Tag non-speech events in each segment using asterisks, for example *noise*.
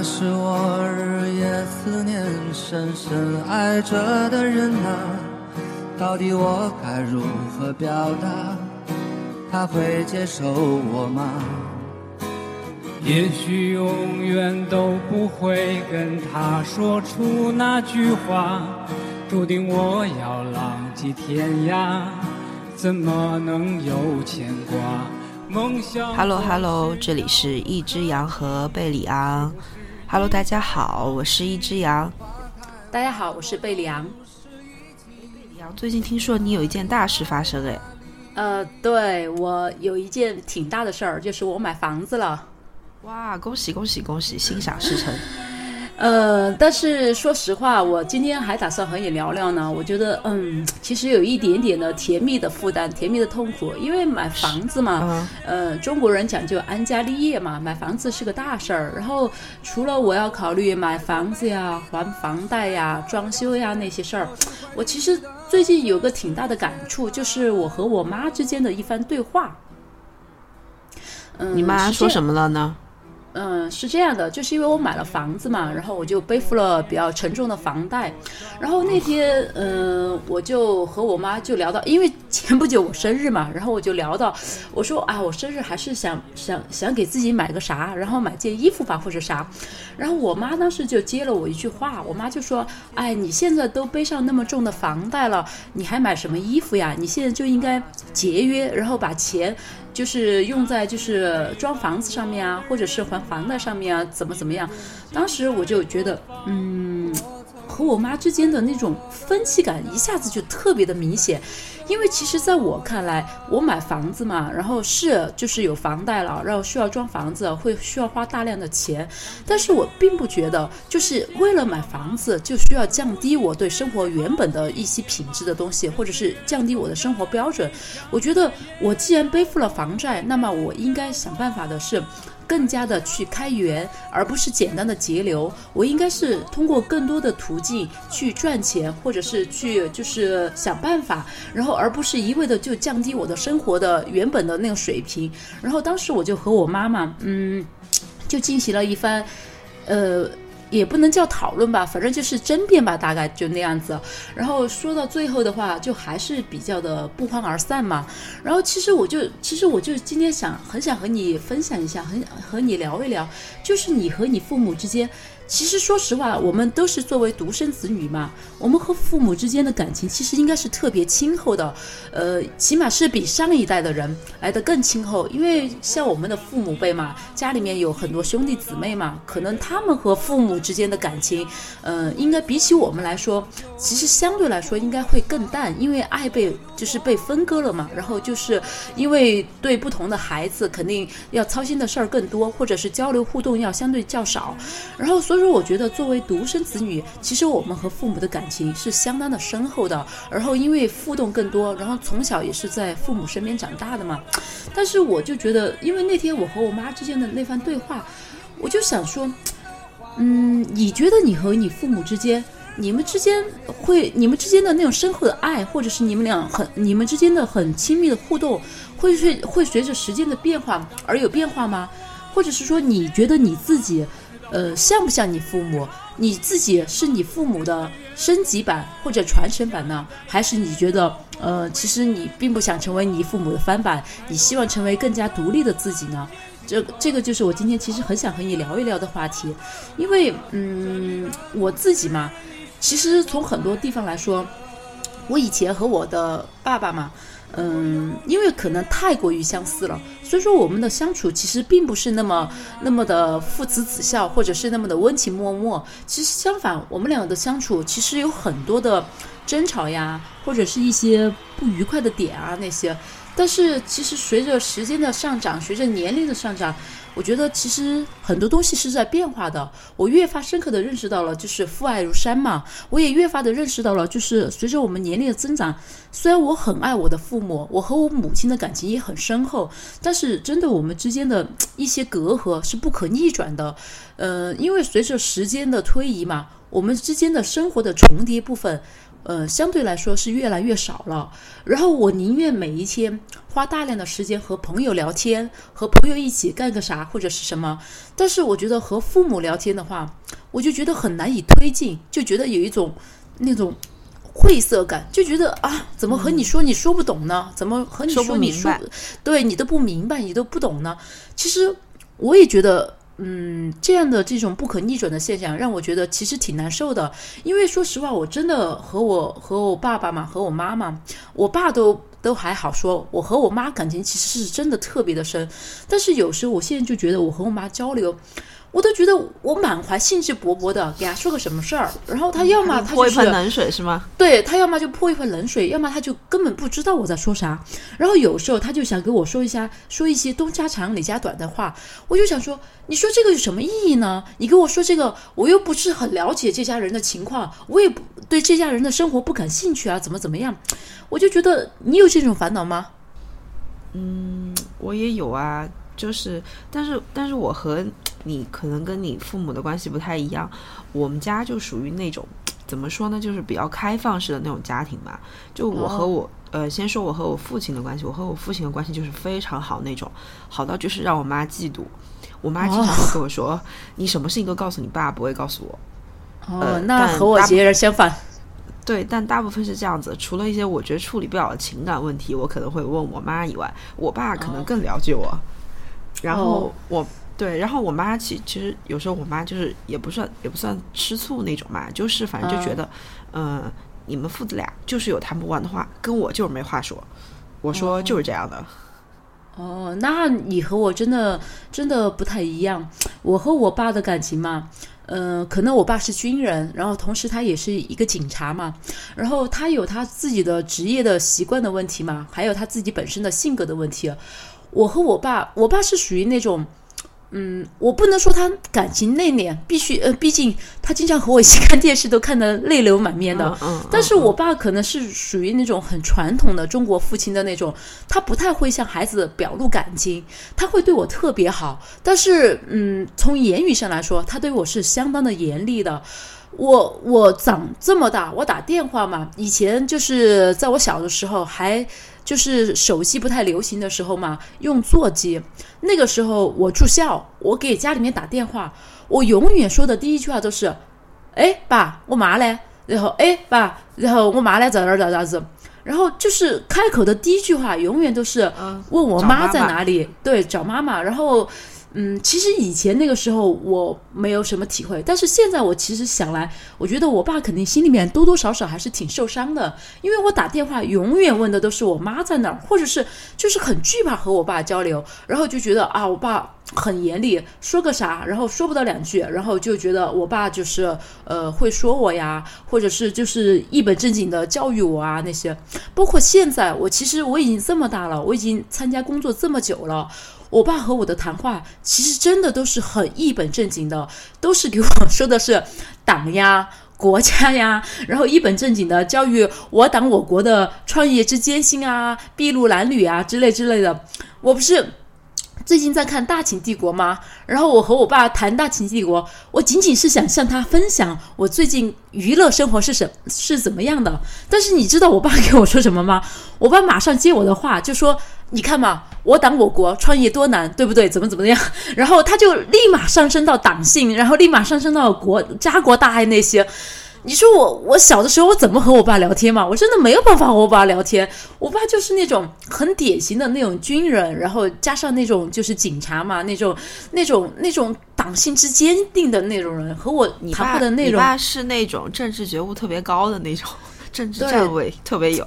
他是我日夜思念、深深爱着的人啊，到底我该如何表达？他会接受我吗？也许永远都不会跟他说出那句话，注定我要浪迹天涯，怎么能有牵挂？梦想。Hello Hello，这里是一只羊和贝里昂。Hello，大家好，我是一只羊。大家好，我是贝里昂。最近听说你有一件大事发生，哎。呃，对我有一件挺大的事儿，就是我买房子了。哇，恭喜恭喜恭喜，心想事成。呃，但是说实话，我今天还打算和你聊聊呢。我觉得，嗯，其实有一点点的甜蜜的负担，甜蜜的痛苦，因为买房子嘛，呃，中国人讲究安家立业嘛，买房子是个大事儿。然后除了我要考虑买房子呀、还房贷呀、装修呀那些事儿，我其实最近有个挺大的感触，就是我和我妈之间的一番对话。嗯，你妈说什么了呢？嗯，嗯是这样的，就是因为我买了房子嘛，然后我就背负了比较沉重的房贷，然后那天，嗯，我就和我妈就聊到，因为前不久我生日嘛，然后我就聊到，我说啊，我生日还是想想想给自己买个啥，然后买件衣服吧或者啥，然后我妈当时就接了我一句话，我妈就说，哎，你现在都背上那么重的房贷了，你还买什么衣服呀？你现在就应该节约，然后把钱。就是用在就是装房子上面啊，或者是还房贷上面啊，怎么怎么样？当时我就觉得，嗯。和我妈之间的那种分歧感一下子就特别的明显，因为其实在我看来，我买房子嘛，然后是就是有房贷了，然后需要装房子，会需要花大量的钱，但是我并不觉得就是为了买房子就需要降低我对生活原本的一些品质的东西，或者是降低我的生活标准。我觉得我既然背负了房债，那么我应该想办法的是。更加的去开源，而不是简单的节流。我应该是通过更多的途径去赚钱，或者是去就是想办法，然后而不是一味的就降低我的生活的原本的那个水平。然后当时我就和我妈妈，嗯，就进行了一番，呃。也不能叫讨论吧，反正就是争辩吧，大概就那样子。然后说到最后的话，就还是比较的不欢而散嘛。然后其实我就，其实我就今天想，很想和你分享一下，很和你聊一聊，就是你和你父母之间。其实说实话，我们都是作为独生子女嘛，我们和父母之间的感情其实应该是特别亲厚的，呃，起码是比上一代的人来的更亲厚。因为像我们的父母辈嘛，家里面有很多兄弟姊妹嘛，可能他们和父母之间的感情，嗯，应该比起我们来说，其实相对来说应该会更淡，因为爱被就是被分割了嘛。然后就是因为对不同的孩子，肯定要操心的事儿更多，或者是交流互动要相对较少，然后所以。其实我觉得，作为独生子女，其实我们和父母的感情是相当的深厚的。然后因为互动更多，然后从小也是在父母身边长大的嘛。但是我就觉得，因为那天我和我妈之间的那番对话，我就想说，嗯，你觉得你和你父母之间，你们之间会，你们之间的那种深厚的爱，或者是你们俩很，你们之间的很亲密的互动，会随会随着时间的变化而有变化吗？或者是说，你觉得你自己？呃，像不像你父母？你自己是你父母的升级版或者传承版呢？还是你觉得，呃，其实你并不想成为你父母的翻版，你希望成为更加独立的自己呢？这这个就是我今天其实很想和你聊一聊的话题，因为，嗯，我自己嘛，其实从很多地方来说，我以前和我的爸爸嘛。嗯，因为可能太过于相似了，所以说我们的相处其实并不是那么那么的父慈子孝，或者是那么的温情脉脉。其实相反，我们两个的相处其实有很多的争吵呀，或者是一些不愉快的点啊那些。但是其实随着时间的上涨，随着年龄的上涨。我觉得其实很多东西是在变化的，我越发深刻的认识到了，就是父爱如山嘛。我也越发的认识到了，就是随着我们年龄的增长，虽然我很爱我的父母，我和我母亲的感情也很深厚，但是真的我们之间的一些隔阂是不可逆转的。呃，因为随着时间的推移嘛，我们之间的生活的重叠部分，呃，相对来说是越来越少了。然后我宁愿每一天花大量的时间和朋友聊天，和朋友一起干个啥或者是什么。但是我觉得和父母聊天的话，我就觉得很难以推进，就觉得有一种那种晦涩感，就觉得啊，怎么和你说你说不懂呢？怎么和你说你说明白对你都不明白，你都不懂呢？其实我也觉得。嗯，这样的这种不可逆转的现象，让我觉得其实挺难受的。因为说实话，我真的和我和我爸爸嘛，和我妈妈，我爸都都还好说，我和我妈感情其实是真的特别的深。但是有时候，我现在就觉得我和我妈交流，我都觉得我满怀兴致勃勃的给他说个什么事儿，然后他要么他就是泼一盆冷水是吗？对他要么就泼一盆冷水，要么他就根本不知道我在说啥。然后有时候他就想给我说一下，说一些东家长李家短的话，我就想说，你说这个有什么意义呢？你跟我说这个，我又不是很了解这家人的情况，我也不对这家人的生活不感兴趣啊，怎么怎么样？我就觉得你有这种烦恼吗？嗯我也有啊，就是，但是，但是我和你可能跟你父母的关系不太一样，我们家就属于那种 *tsk* 怎么说呢，就是比较开放式的那种家庭吧。就我和我，呃，先说我和我父亲的关系，我和我父亲的关系就是非常好那种，好到就是让我妈嫉妒。我妈经常会跟我说：“ *laughs* 你什么事情都告诉你爸，不会告诉我。”哦呃，那和我截然相反。对，但大部分是这样子，除了一些我觉得处理不了的情感问题，我可能会问我妈以外，我爸可能更了解我。然后哦我对，然后我妈其其实有时候我妈就是也不算也不算吃醋那种嘛，就是反正就觉得，嗯、你们父子俩就是有谈不完的话，跟我就是没话说。我说就是这样的，哦，那你和我真的真的不太一样。我和我爸的感情嘛，嗯、可能我爸是军人，然后同时他也是一个警察嘛，然后他有他自己的职业的习惯的问题嘛，还有他自己本身的性格的问题。我和我爸，我爸是属于那种。嗯，我不能说他感情内敛，必须呃，毕竟他经常和我一起看电视，都看得泪流满面的。嗯嗯，但是我爸可能是属于那种很传统的中国父亲的那种，他不太会向孩子表露感情，他会对我特别好，但是嗯，从言语上来说，他对我是相当的严厉的。我我长这么大，我打电话嘛，以前就是在我小的时候还就是手机不太流行的时候嘛，用座机。那个时候我住校，我给家里面打电话，我永远说的第一句话都是：“哎，爸，我妈嘞？”然后哎，爸，然后我妈嘞在哪儿咋咋子？然后就是开口的第一句话永远都是嗯问我妈在哪里，对，找妈妈。然后，嗯，其实以前那个时候我没有什么体会，但是现在我其实想来，我觉得我爸肯定心里面多多少少还是挺受伤的，因为我打电话永远问的都是我妈在哪儿，或者是就是很惧怕和我爸交流，然后就觉得啊，我爸很严厉，说个啥，然后说不到两句，然后就觉得我爸就是呃会说我呀，或者是就是一本正经的教育我啊那些。包括现在，我其实我已经这么大了，我已经参加工作这么久了。我爸和我的谈话其实真的都是很一本正经的，都是给我说的是党呀、国家呀，*laughs* 然后一本正经的教育我党我国的创业之艰辛啊、筚路蓝缕啊之类之类的。我不是最近在看《大秦帝国》吗？然后我和我爸谈《大秦帝国》，我仅仅是想向他分享我最近娱乐生活是什是怎么样的。但是你知道我爸给我说什么吗？我爸马上接我的话，就说：“你看嘛，我党我国创业多难，对不对？怎么怎么样？” *laughs* 然后他就立马上升到党性，然后立马上升到国家国大爱那些。你说我我小的时候我怎么和我爸聊天嘛？我真的没有办法和我爸聊天。我爸就是那种很典型的那种军人，然后加上那种就是警察嘛，那种那种那种党性之坚定的那种人，和我你谈爸的内容爸是那种政治觉悟特别高的那种，政治站位特别有。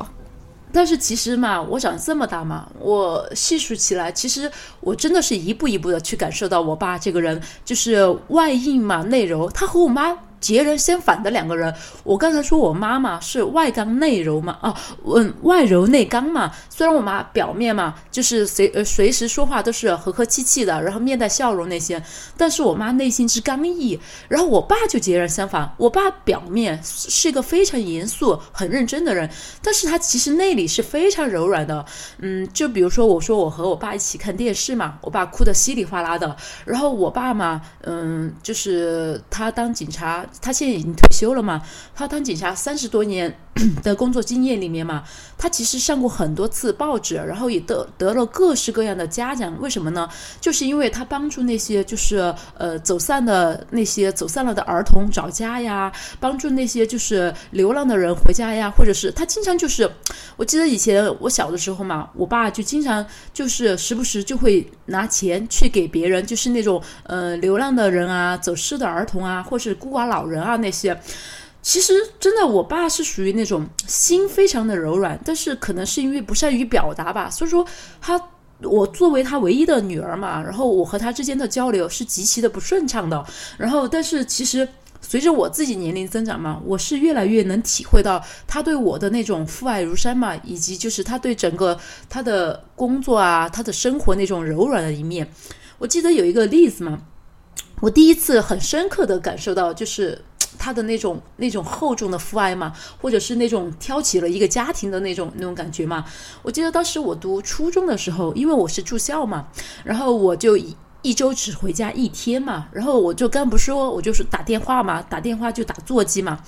但是其实嘛，我长这么大嘛，我细数起来，其实我真的是一步一步的去感受到我爸这个人，就是外硬嘛内柔，他和我妈截然相反的两个人。我刚才说我妈妈是外刚内柔嘛，啊，嗯，外柔内刚嘛。虽然我妈表面嘛就是随呃随时说话都是和和气气的，然后面带笑容那些，但是我妈内心之刚毅。然后我爸就截然相反，我爸表面是一个非常严肃、很认真的人，但是他其实内里是非常柔软的。嗯，就比如说我说我和我爸一起看电视嘛，我爸哭得稀里哗啦的，然后我爸嘛，嗯，就是他当警察，他现在已经退休了嘛，他当警察三十多年 *clears throat* 的工作经验里面嘛，他其实上过很多次报纸，然后也得得了各式各样的嘉奖。为什么呢？就是因为他帮助那些就是呃走散的那些走散了的儿童找家呀，帮助那些就是流浪的人回家呀，或者是他经常就是，我记得以前我小的时候嘛，我爸就经常就是时不时就会拿钱去给别人，就是那种呃流浪的人啊，走失的儿童啊，或是孤寡老人啊那些。其实真的，我爸是属于那种心非常的柔软，但是可能是因为不善于表达吧，所以说他我作为他唯一的女儿嘛，然后我和他之间的交流是极其的不顺畅的。然后，但是其实随着我自己年龄增长嘛，我是越来越能体会到他对我的那种父爱如山嘛，以及就是他对整个他的工作啊，他的生活那种柔软的一面。我记得有一个例子嘛，我第一次很深刻的感受到就是。他的那种那种厚重的父爱嘛，或者是那种挑起了一个家庭的那种那种感觉嘛。我记得当时我读初中的时候，因为我是住校嘛，然后我就一周只回家一天嘛，然后我就刚不说，我就是打电话嘛，打电话就打座机嘛。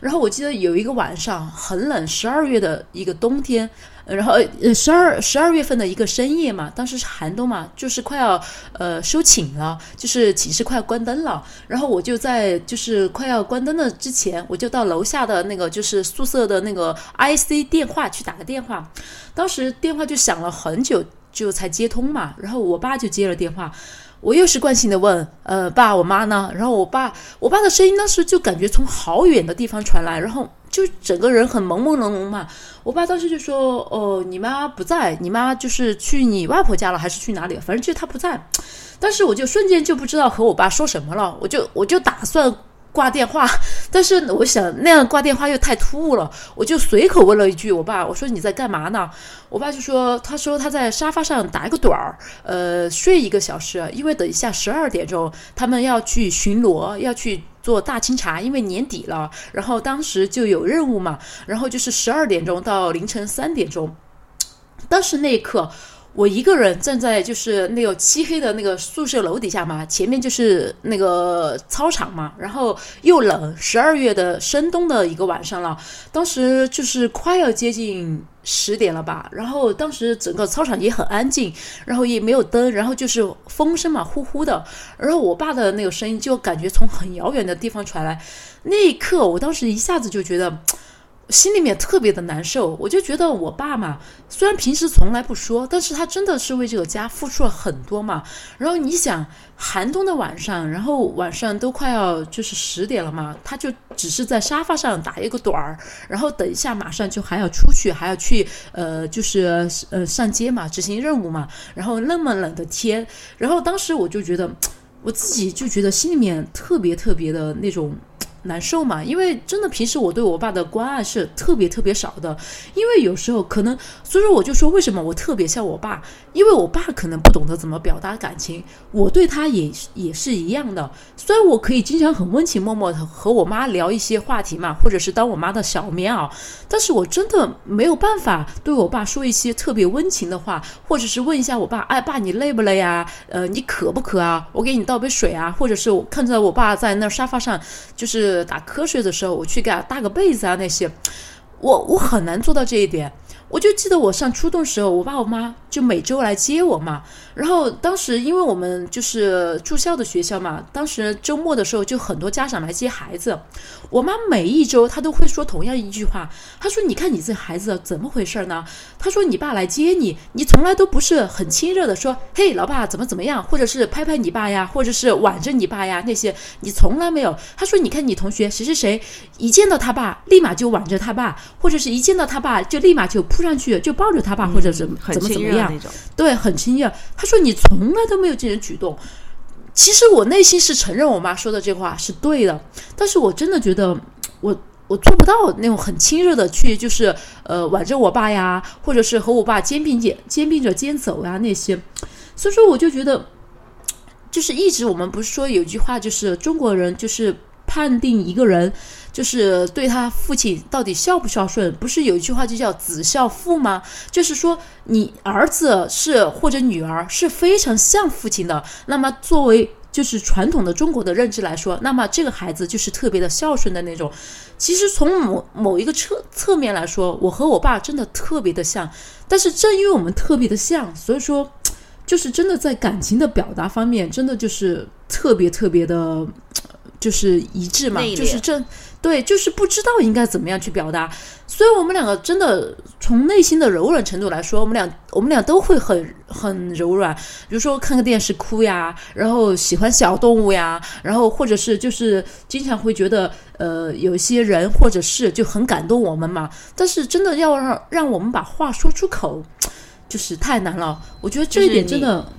然后我记得有一个晚上很冷，十二月的一个冬天。然后呃十二十二月份的一个深夜嘛，当时是寒冬嘛，就是快要呃收寝了，就是寝室快关灯了。然后我就在就是快要关灯的之前，我就到楼下的那个就是宿舍的那个 IC 电话去打个电话。当时电话就响了很久，就才接通嘛。然后我爸就接了电话，我又是惯性的问，呃爸，我妈呢？然后我爸我爸的声音当时就感觉从好远的地方传来，然后。就整个人很朦朦胧胧嘛，我爸当时就说：“哦，你妈不在，你妈就是去你外婆家了，还是去哪里？反正就是她不在。”但是我就瞬间就不知道和我爸说什么了，我就我就打算挂电话，*laughs* 但是我想那样挂电话又太突兀了，我就随口问了一句我爸：“我说你在干嘛呢？”我爸就说：“他说他在沙发上打一个盹儿，呃，睡一个小时，因为等一下十二点钟他们要去巡逻，要去。”做大清查，因为年底了，然后当时就有任务嘛，然后就是十二点钟到凌晨三点钟，当时那一刻。我一个人站在就是那个漆黑的那个宿舍楼底下嘛，前面就是那个操场嘛，然后又冷，十二月的深冬的一个晚上了，当时就是快要接近十点了吧，然后当时整个操场也很安静，然后也没有灯，然后就是风声嘛，呼呼的，然后我爸的那个声音就感觉从很遥远的地方传来，那一刻我当时一下子就觉得。心里面特别的难受，我就觉得我爸嘛，虽然平时从来不说，但是他真的是为这个家付出了很多嘛。然后你想，寒冬的晚上，然后晚上都快要就是十点了嘛，他就只是在沙发上打一个盹儿，然后等一下马上就还要出去，还要去呃，就是呃上街嘛，执行任务嘛。然后那么冷的天，然后当时我就觉得，我自己就觉得心里面特别特别的那种。难受嘛？因为真的平时我对我爸的关爱是特别特别少的，因为有时候可能，所以说我就说为什么我特别像我爸，因为我爸可能不懂得怎么表达感情，我对他也也是一样的。虽然我可以经常很温情脉脉的和我妈聊一些话题嘛，或者是当我妈的小棉袄，但是我真的没有办法对我爸说一些特别温情的话，或者是问一下我爸，哎爸你累不累啊？呃你渴不渴啊？我给你倒杯水啊？或者是我看着我爸在那沙发上就是。打瞌睡的时候，我去给他搭个被子啊，那些，我我很难做到这一点。我就记得我上初中时候，我爸我妈就每周来接我嘛。然后当时因为我们就是住校的学校嘛，当时周末的时候就很多家长来接孩子。我妈每一周她都会说同样一句话，她说：“你看你这孩子怎么回事呢？”她说：“你爸来接你，你从来都不是很亲热的说，嘿，老爸怎么怎么样，或者是拍拍你爸呀，或者是挽着你爸呀那些，你从来没有。”她说：“你看你同学谁谁谁，一见到他爸立马就挽着他爸，或者是一见到他爸就立马就。”扑上去就抱着他爸，或者是怎么怎么样，对，很亲热。他说你从来都没有这种举动。其实我内心是承认我妈说的这话是对的，但是我真的觉得 *tsk* 我我做不到那种很亲热的去，就是呃挽着我爸呀，或者是和我爸肩并肩肩并着肩走呀那些。所以说我就觉得，就是一直我们不是说有句话，就是中国人就是判定一个人。就是对他父亲到底孝不孝顺，不是有一句话就叫子孝父吗？就是说你儿子是或者女儿是非常像父亲的，那么作为。就是传统的中国的认知来说，那么这个孩子就是特别的孝顺的那种。其实从某某一个侧侧面来说，我和我爸真的特别的像。但是正因为我们特别的像，所以说，就是真的在感情的表达方面，真的就是特别特别的，就是一致嘛。就是这对，就是不知道应该怎么样去表达。所以我们两个真的从内心的柔软程度来说，我们俩我们俩都会很很柔软。比如说看个电视哭呀，然后喜欢小动物呀，然后或者是就是经常会觉得呃有一些人或者是就很感动我们嘛。但是真的要让让我们把话说出口，就是太难了。我觉得这一点真的，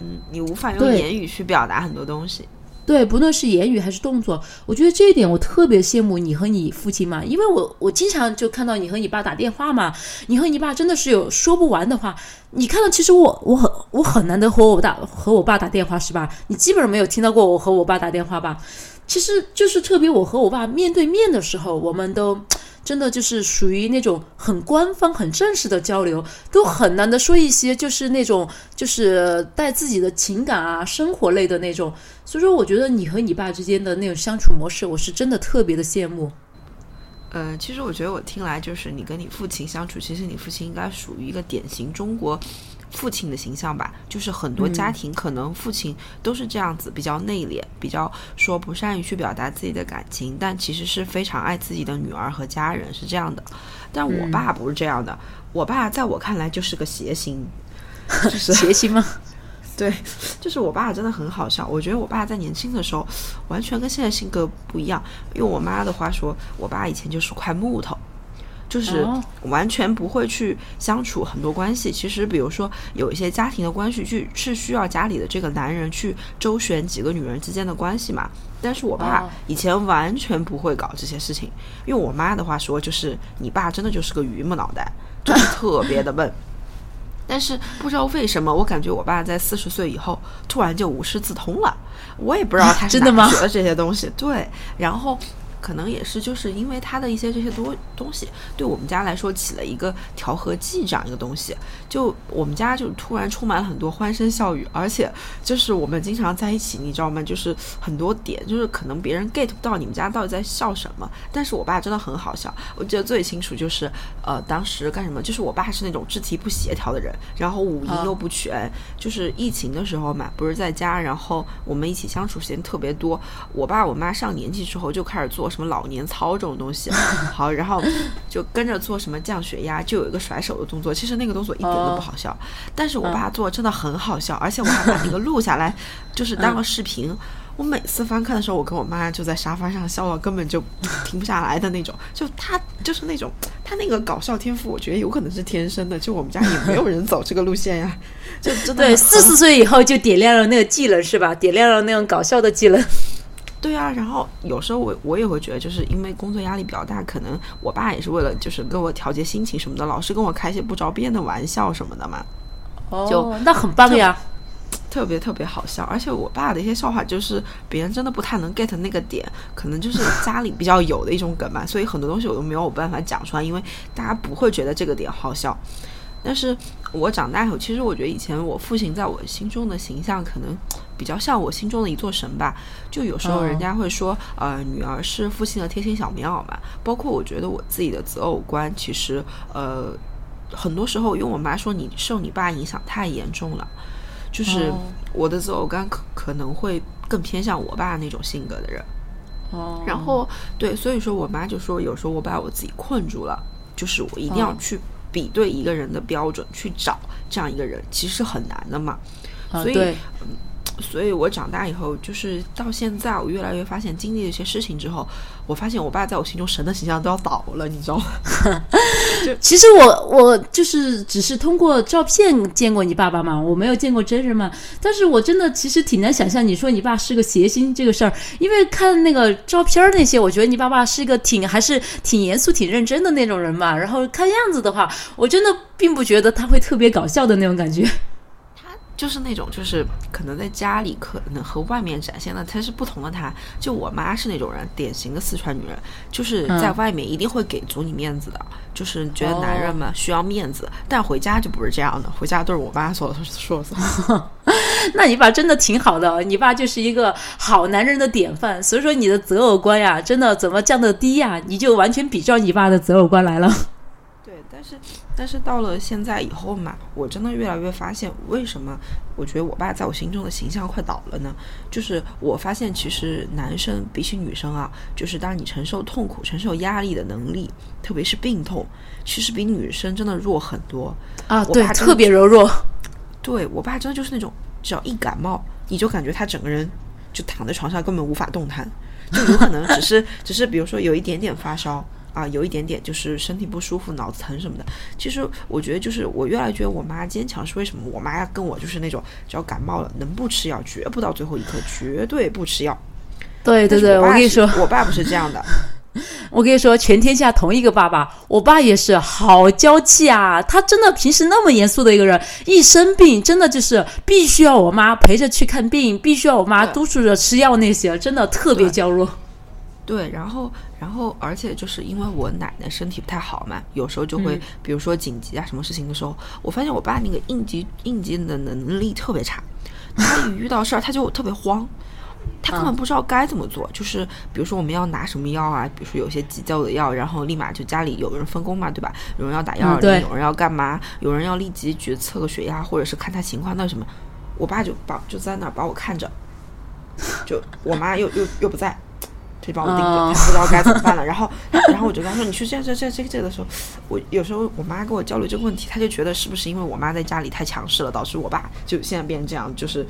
嗯，你无法用言语去表达很多东西。对，不论是言语还是动作，我觉得这一点我特别羡慕你和你父亲嘛，因为我我经常就看到你和你爸打电话嘛，你和你爸真的是有说不完的话。你看到，其实我我很我很难得和我打和我爸打电话是吧？你基本上没有听到过我和我爸打电话吧？其实就是特别我和我爸面对面的时候，我们都。真的就是属于那种很官方、很正式的交流，都很难的说一些就是那种就是带自己的情感啊、生活类的那种。所以说，我觉得你和你爸之间的那种相处模式，我是真的特别的羡慕。呃，其实我觉得我听来就是你跟你父亲相处，其实你父亲应该属于一个典型中国。父亲的形象吧，就是很多家庭可能父亲都是这样子，比较内敛，比较说不善于去表达自己的感情，但其实是非常爱自己的女儿和家人，是这样的。但我爸不是这样的，我爸在我看来就是个谐星，*laughs* 就是谐星吗？对，就是我爸真的很好笑。我觉得我爸在年轻的时候完全跟现在性格不一样。用我妈的话说，我爸以前就是块木头。就是完全不会去相处很多关系。其实，比如说有一些家庭的关系，去是需要家里的这个男人去周旋几个女人之间的关系嘛。但是我爸以前完全不会搞这些事情。用我妈的话说，就是你爸真的就是个榆木脑袋，就是特别的笨。*laughs* 但是不知道为什么，我感觉我爸在四十岁以后突然就无师自通了。我也不知道他是哪学的这些东西。对，然后。可能也是，就是因为他的一些这些多东西，对我们家来说起了一个调和剂这样一个东西，就我们家就突然充满了很多欢声笑语，而且就是我们经常在一起，你知道吗？就是很多点，就是可能别人 get 不到你们家到底在笑什么，但是我爸真的很好笑。我记得最清楚就是，呃，当时干什么？就是我爸是那种肢体不协调的人，然后五音又不全，就是疫情的时候嘛，不是在家，然后我们一起相处时间特别多。我爸我妈上年纪之后就开始做。什么老年操这种东西，*laughs* 好，然后就跟着做什么降血压，就有一个甩手的动作。其实那个动作一点都不好笑，但是我爸做真的很好笑，而且我还把那个录下来，就是当个视频。我每次翻看的时候，我跟我妈就在沙发上笑到根本就停不下来的那种。就他就是那种他那个搞笑天赋，我觉得有可能是天生的。就我们家也没有人走这个路线呀，就真的对四十岁以后就点亮了那个技能是吧？点亮了那种搞笑的技能。对啊，然后有时候我我也会觉得，就是因为工作压力比较大，可能我爸也是为了就是跟我调节心情什么的，老是跟我开些不着边的玩笑什么的嘛。哦，那很棒呀，特别特别好笑。而且我爸的一些笑话，就是别人真的不太能 get 那个点，可能就是家里比较有的一种梗吧，所以很多东西我都没有办法讲出来，因为大家不会觉得这个点好笑。但是我长大以后，其实我觉得以前我父亲在我心中的形象可能比较像我心中的一座神吧。就有时候人家会说，呃，女儿是父亲的贴心小棉袄嘛。包括我觉得我自己的择偶观，其实呃，很多时候因为我妈说，你受你爸影响太严重了。就是我的择偶观可可能会更偏向我爸那种性格的人。哦。然后对，所以说我妈就说，有时候我把我自己困住了，就是我一定要去。比对一个人的标准去找这样一个人，其实很难的嘛。所以，嗯，所以我长大以后，就是到现在，我越来越发现，经历了一些事情之后。我发现我爸在我心中神的形象都要倒了，你知道吗？*laughs* 就其实我我就是只是通过照片见过你爸爸嘛，我没有见过真人嘛。但是我真的其实挺难想象，你说你爸是个谐星这个事儿，因为看那个照片那些，我觉得你爸爸是一个挺还是挺严肃、挺认真的那种人嘛。然后看样子的话，我真的并不觉得他会特别搞笑的那种感觉。就是那种，就是可能在家里可能和外面展现的他是不同的。她就我妈是那种人，典型的四川女人，就是在外面一定会给足你面子的，就是觉得男人嘛需要面子，但回家就不是这样的，回家都是我妈 *laughs* 说说说。*laughs* 那你爸真的挺好的，你爸就是一个好男人的典范。所以说你的择偶观呀，真的怎么降得低呀？你就完全比照你爸的择偶观来了。对，但是但是到了现在以后嘛，我真的越来越发现，为什么我觉得我爸在我心中的形象快倒了呢？就是我发现，其实男生比起女生啊，就是当你承受痛苦、承受压力的能力，特别是病痛，其实比女生真的弱很多啊。对，特别柔弱。对我爸真的就是那种，只要一感冒，你就感觉他整个人就躺在床上，根本无法动弹，就有可能只是 *laughs* 只是比如说有一点点发烧啊，有一点点就是身体不舒服、脑子疼什么的。其实我觉得就是我越来越觉得我妈坚强是为什么？我妈跟我就是那种，只要感冒了能不吃药绝不到最后一刻，绝对不吃药。对对对，我我跟你说，我爸不是这样的。*laughs* 我跟你说，全天下同一个爸爸，我爸也是好娇气啊！他真的平时那么严肃的一个人，一生病真的就是必须要我妈陪着去看病，必须要我妈督促着吃药那些，真的特别娇弱。对，然后，然后，而且就是因为我奶奶身体不太好嘛，有时候就嗯会，比如说紧急啊什么事情的时候，我发现我爸那个应急应急的能力特别差，他一遇到事儿他就特别慌，他根嗯本不知道该怎么做。就是比如说我们要拿什么药啊，比如说有些急救的药，然后立马就家里有人分工嘛，对吧？有人要打幺二零，有人要干嘛，有人要立即去测个血压，或者是看他情况，那什么，我爸就把就在那儿把我看着，就我妈又又又不在，他就把我盯着，不知道该怎么办了。然后，然后我就跟他说：“你去这这这这这个的时候，我有时候我妈跟我交流这个问题，她就觉得是不是因为我妈在家里太强势了，导致我爸就现在变成这样，就是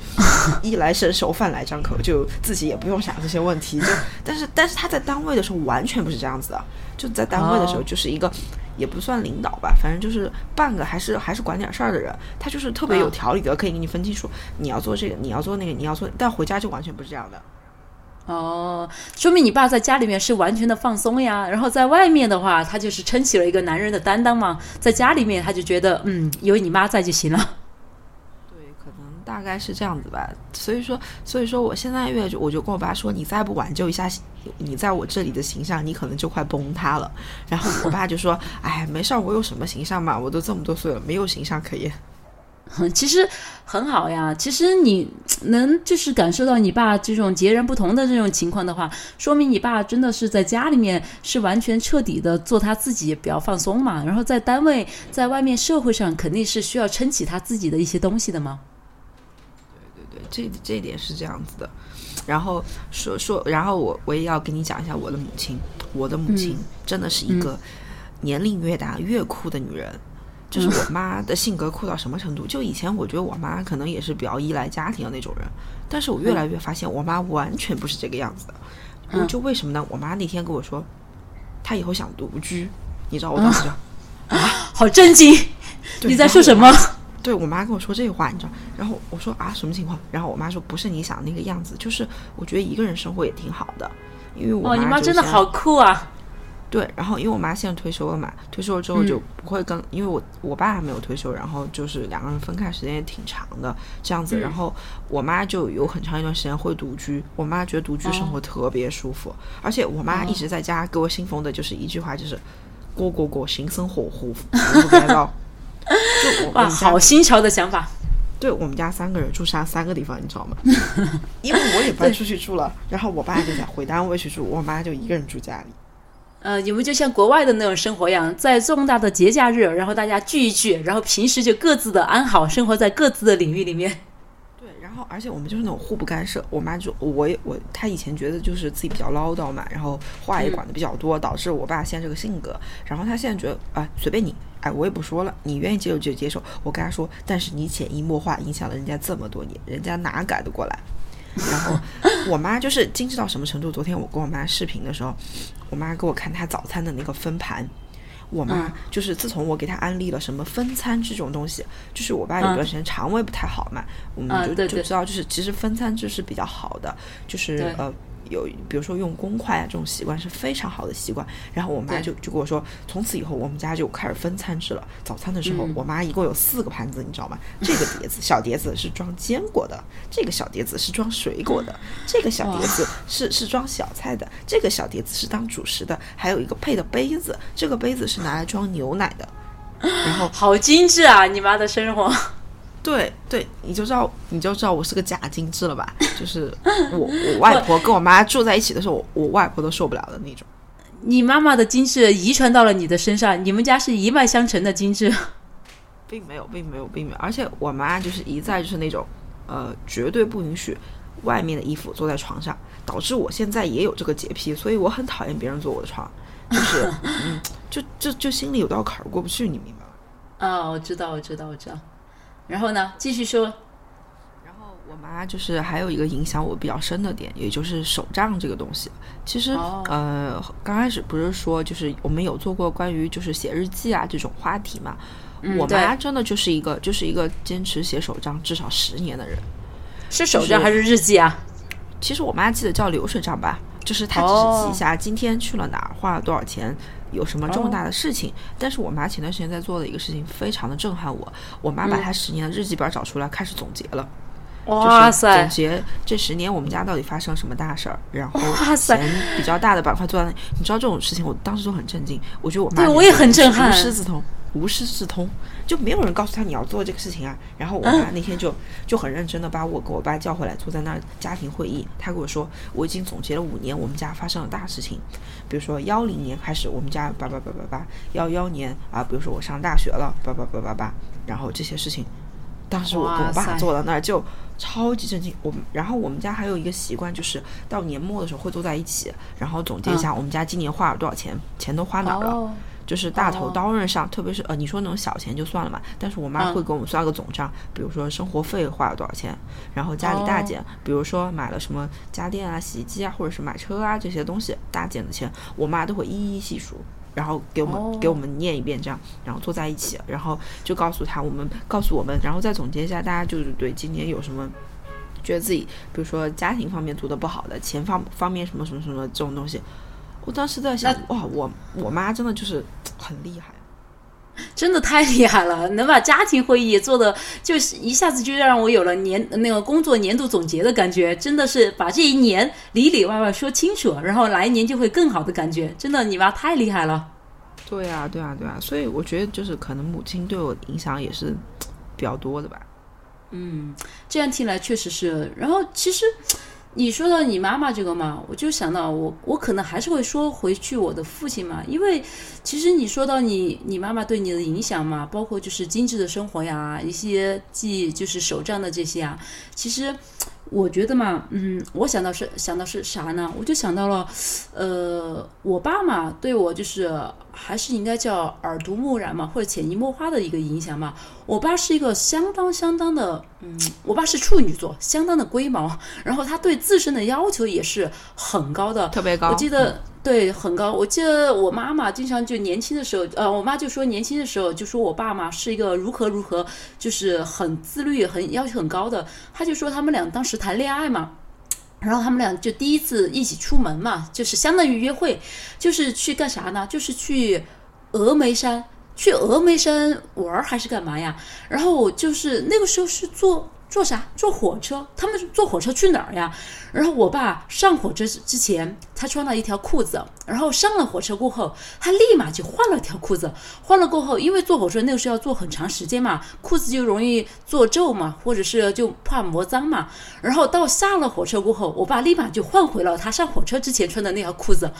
衣来伸手，饭来张口，就自己也不用想这些问题。就但是但是他在单位的时候完全不是这样子的，就在单位的时候哦就是一个。也不算领导吧，反正就是半个还是还是管点事儿的人，他就是特别有嗯条理的，可以给你分清楚你要做这个，你要做那个，你要做，但回家就完全不是这样的。哦，说明你爸在家里面是完全的放松呀，然后在外面的话，他就是撑起了一个男人的担当嘛。在家里面，他就觉得嗯，有你妈在就行了。对，可能大概是这样子吧。所以说，所以说我现在越我就跟我爸说，你再不挽救一下你在我这里的形象，你可能就快崩塌了。然后我爸就说，*laughs* 哎，没事儿，我有什么形象嘛？我都这么多岁了，没有形象可言。*laughs* 其实很好呀。其实你能就是感受到你爸这种截然不同的这种情况的话，说明你爸真的是在家里面是完全彻底的做他自己，比较放松嘛。然后在单位，在外面社会上，肯定是需要撑起他自己的一些东西的嘛。对对对，这这一点是这样子的。然后说说，然后我我也要跟你讲一下我的母亲。我的母亲真的是一个年龄越大越酷的女人。就是我妈的性格酷到什么程度？就以前我觉得我妈可能也是比较依赖家庭的那种人，但是我越来越发现我妈完全不是这个样子的。嗯就为什么呢？我妈那天跟我说，她以后想独居，你知道我当时就啊。好震惊！*laughs* 你在说什么？？对我妈跟我说这话，你知道，然后我说啊什么情况？然后我妈说不是你想的那个样子，就是我觉得一个人生活也挺好的，因为我哦，你妈真的好酷啊！对，然后因为我妈现在退休了嘛，退休了之后就嗯不会跟，因为我我爸还没有退休，然后就是两个人分开时间也挺长的这样子，然嗯后我妈就有很长一段时间会独居，我妈觉得独居生哦活特别舒服，而且我妈一直在家给我信奉的就是一句话，就是“过过过，行生活糊，糊不开到”。就我我哇，好新潮的想法。对我们家三个人住三三个地方，你知道吗？*laughs* 因为我也搬出去住了，然后我爸就在回单位去住，我妈就一个人住家里。呃，有没有就像国外的那种生活一样，在重大的节假日，然后大家聚一聚，然后平时就各自的安好，生活在各自的领域里面。对，然后而且我们就是那种互不干涉。我妈就我也我她以前觉得就是自己比较唠叨嘛，然后话也管的比较多，导致我爸现在这个性格。然后她现在觉得啊、随便你，哎我也不说了，你愿意接受就接受。我跟她说，但是你潜移默化影响了人家这么多年，人家哪改得过来？然后 *laughs* 我妈就是精致到什么程度？昨天我跟我妈视频的时候，我妈给我看她早餐的那个分盘。我妈嗯就是自从我给她安利了什么分餐这种东西，就是我爸有嗯段时间肠胃不太好嘛，我们就、就知道，就是其实分餐制是比较好的，就是呃有比如说用公筷啊这种习惯是非常好的习惯。然后我妈就就跟我说，从此以后我们家就开始分餐制了。早餐的时候，嗯我妈一共有四个盘子，你知道吗？这个 *laughs* 碟子小碟子是装坚果的，这个小碟子是装水果的，*laughs* 这个小碟子是是装小菜的，这个小碟子是当主食的，还有一个配的杯子，这个杯子是拿来装牛奶的。然后 *laughs* 好精致啊，你妈的生活。对对，你就知道你就知道我是个假精致了吧？*laughs* 就是我我外婆跟我妈住在一起的时候，我我外婆都受不了的那种。你妈妈的精致遗传到了你的身上，你们家是一脉相承的精致。*laughs* 并没有，并没有，并没有。而且我妈就是一再就是那种，呃，绝对不允许外面的衣服坐在床上，导致我现在也有这个洁癖，所以我很讨厌别人坐我的床，就是 *laughs* 嗯，就就就心里有道坎儿过不去，你明白吗？啊，我知道，我知道，我知道。然后呢，继续说。然后我妈就是还有一个影响我比较深的点，也就是手账这个东西。其实、哦呃，刚开始不是说就是我们有做过关于就是写日记啊这种话题嘛。嗯我妈真的就是一个就是一个坚持写手账至少十年的人。是手账还是日记啊？其实我妈记得叫流水账吧，就是她只是记一下今天去了哪儿，花了多少钱，有什么重大的事情。但是我妈前段时间在做的一个事情非常的震撼我，我妈把她十年的日记本找出来，开始总结了。就是哇塞总！结这十年我们家到底发生了什么大事儿，然后钱比较大的板块做到那。你知道这种事情，我当时就很震惊。我觉得我妈对我也很震撼无师自通，无师自通，就没有人告诉他你要做这个事情啊。然后我嗯妈那天就就很认真的把我跟我爸叫回来，坐在那儿家庭会议。他跟我说，我已经总结了五年我们家发生了大事情，比如说幺零年开始我们家叭叭叭叭叭，幺幺年啊，比如说我上大学了，叭叭叭叭叭，然后这些事情。当时我跟我爸坐到那儿就超级震惊。我们然后我们家还有一个习惯，就是到年末的时候会坐在一起，然后总结一下我们家今年花了多少钱，钱都花哪儿了。哦，就是大头哦。刀刃上，特别是呃，你说那种小钱就算了嘛，但是我妈嗯。会给我们算个总账，比如说生活费花了多少钱，然后家里大哦。件，比如说买了什么家电啊、洗衣机啊，或者是买车啊这些东西大件的钱，我妈都会一一细数。然后给我们、哦。给我们念一遍，这样，然后坐在一起，然后就告诉他我们告诉我们，然后再总结一下，大家就是对今年有什么觉得自己，比如说家庭方面做的不好的，钱方方面什么什么什么这种东西，我当时在想，哇，我我妈真的就是很厉害。真的太厉害了，能把家庭会议做的，就是一下子就让我有了年那个工作年度总结的感觉，真的是把这一年里里外外说清楚，然后来年就会更好的感觉。真的，你妈太厉害了。对啊，对啊，对啊，所以我觉得就是可能母亲对我的影响也是比较多的吧。嗯这样听来确实是。然后其实你说到你妈妈这个嘛，我就想到我我可能还是会说回去我的父亲嘛，因为其实你说到你你妈妈对你的影响嘛，包括就是精致的生活呀，一些记忆就是手账的这些啊，其实。我觉得嘛，嗯，我想到是想到是啥呢？我就想到了，呃，我爸嘛对我就是还是应该叫耳濡目染嘛，或者潜移默化的一个影响嘛。我爸是一个相当相当的，嗯，我爸是处女座，相当的龟毛，然后他对自身的要求也是很高的，特别高。我记得对很高，我记得我妈妈经常就年轻的时候，呃，我妈就说年轻的时候就说我爸嘛是一个如何如何，就是很自律、很要求很高的。她就说他们俩当时谈恋爱嘛。然后他们俩就第一次一起出门嘛，就是相当于约会，就是去干啥呢？就是去峨眉山，去峨眉山玩还是干嘛呀？然后就是那个时候是坐坐啥？坐火车。他们坐火车去哪儿呀？然后我爸上火车之前，他穿了一条裤子，然后上了火车过后，他立马就换了条裤子。换了过后，因为坐火车那个时候要坐很长时间嘛，裤子就容易做皱嘛，或者是就怕磨脏嘛。然后到下了火车过后，我爸立马就换回了他上火车之前穿的那条裤子。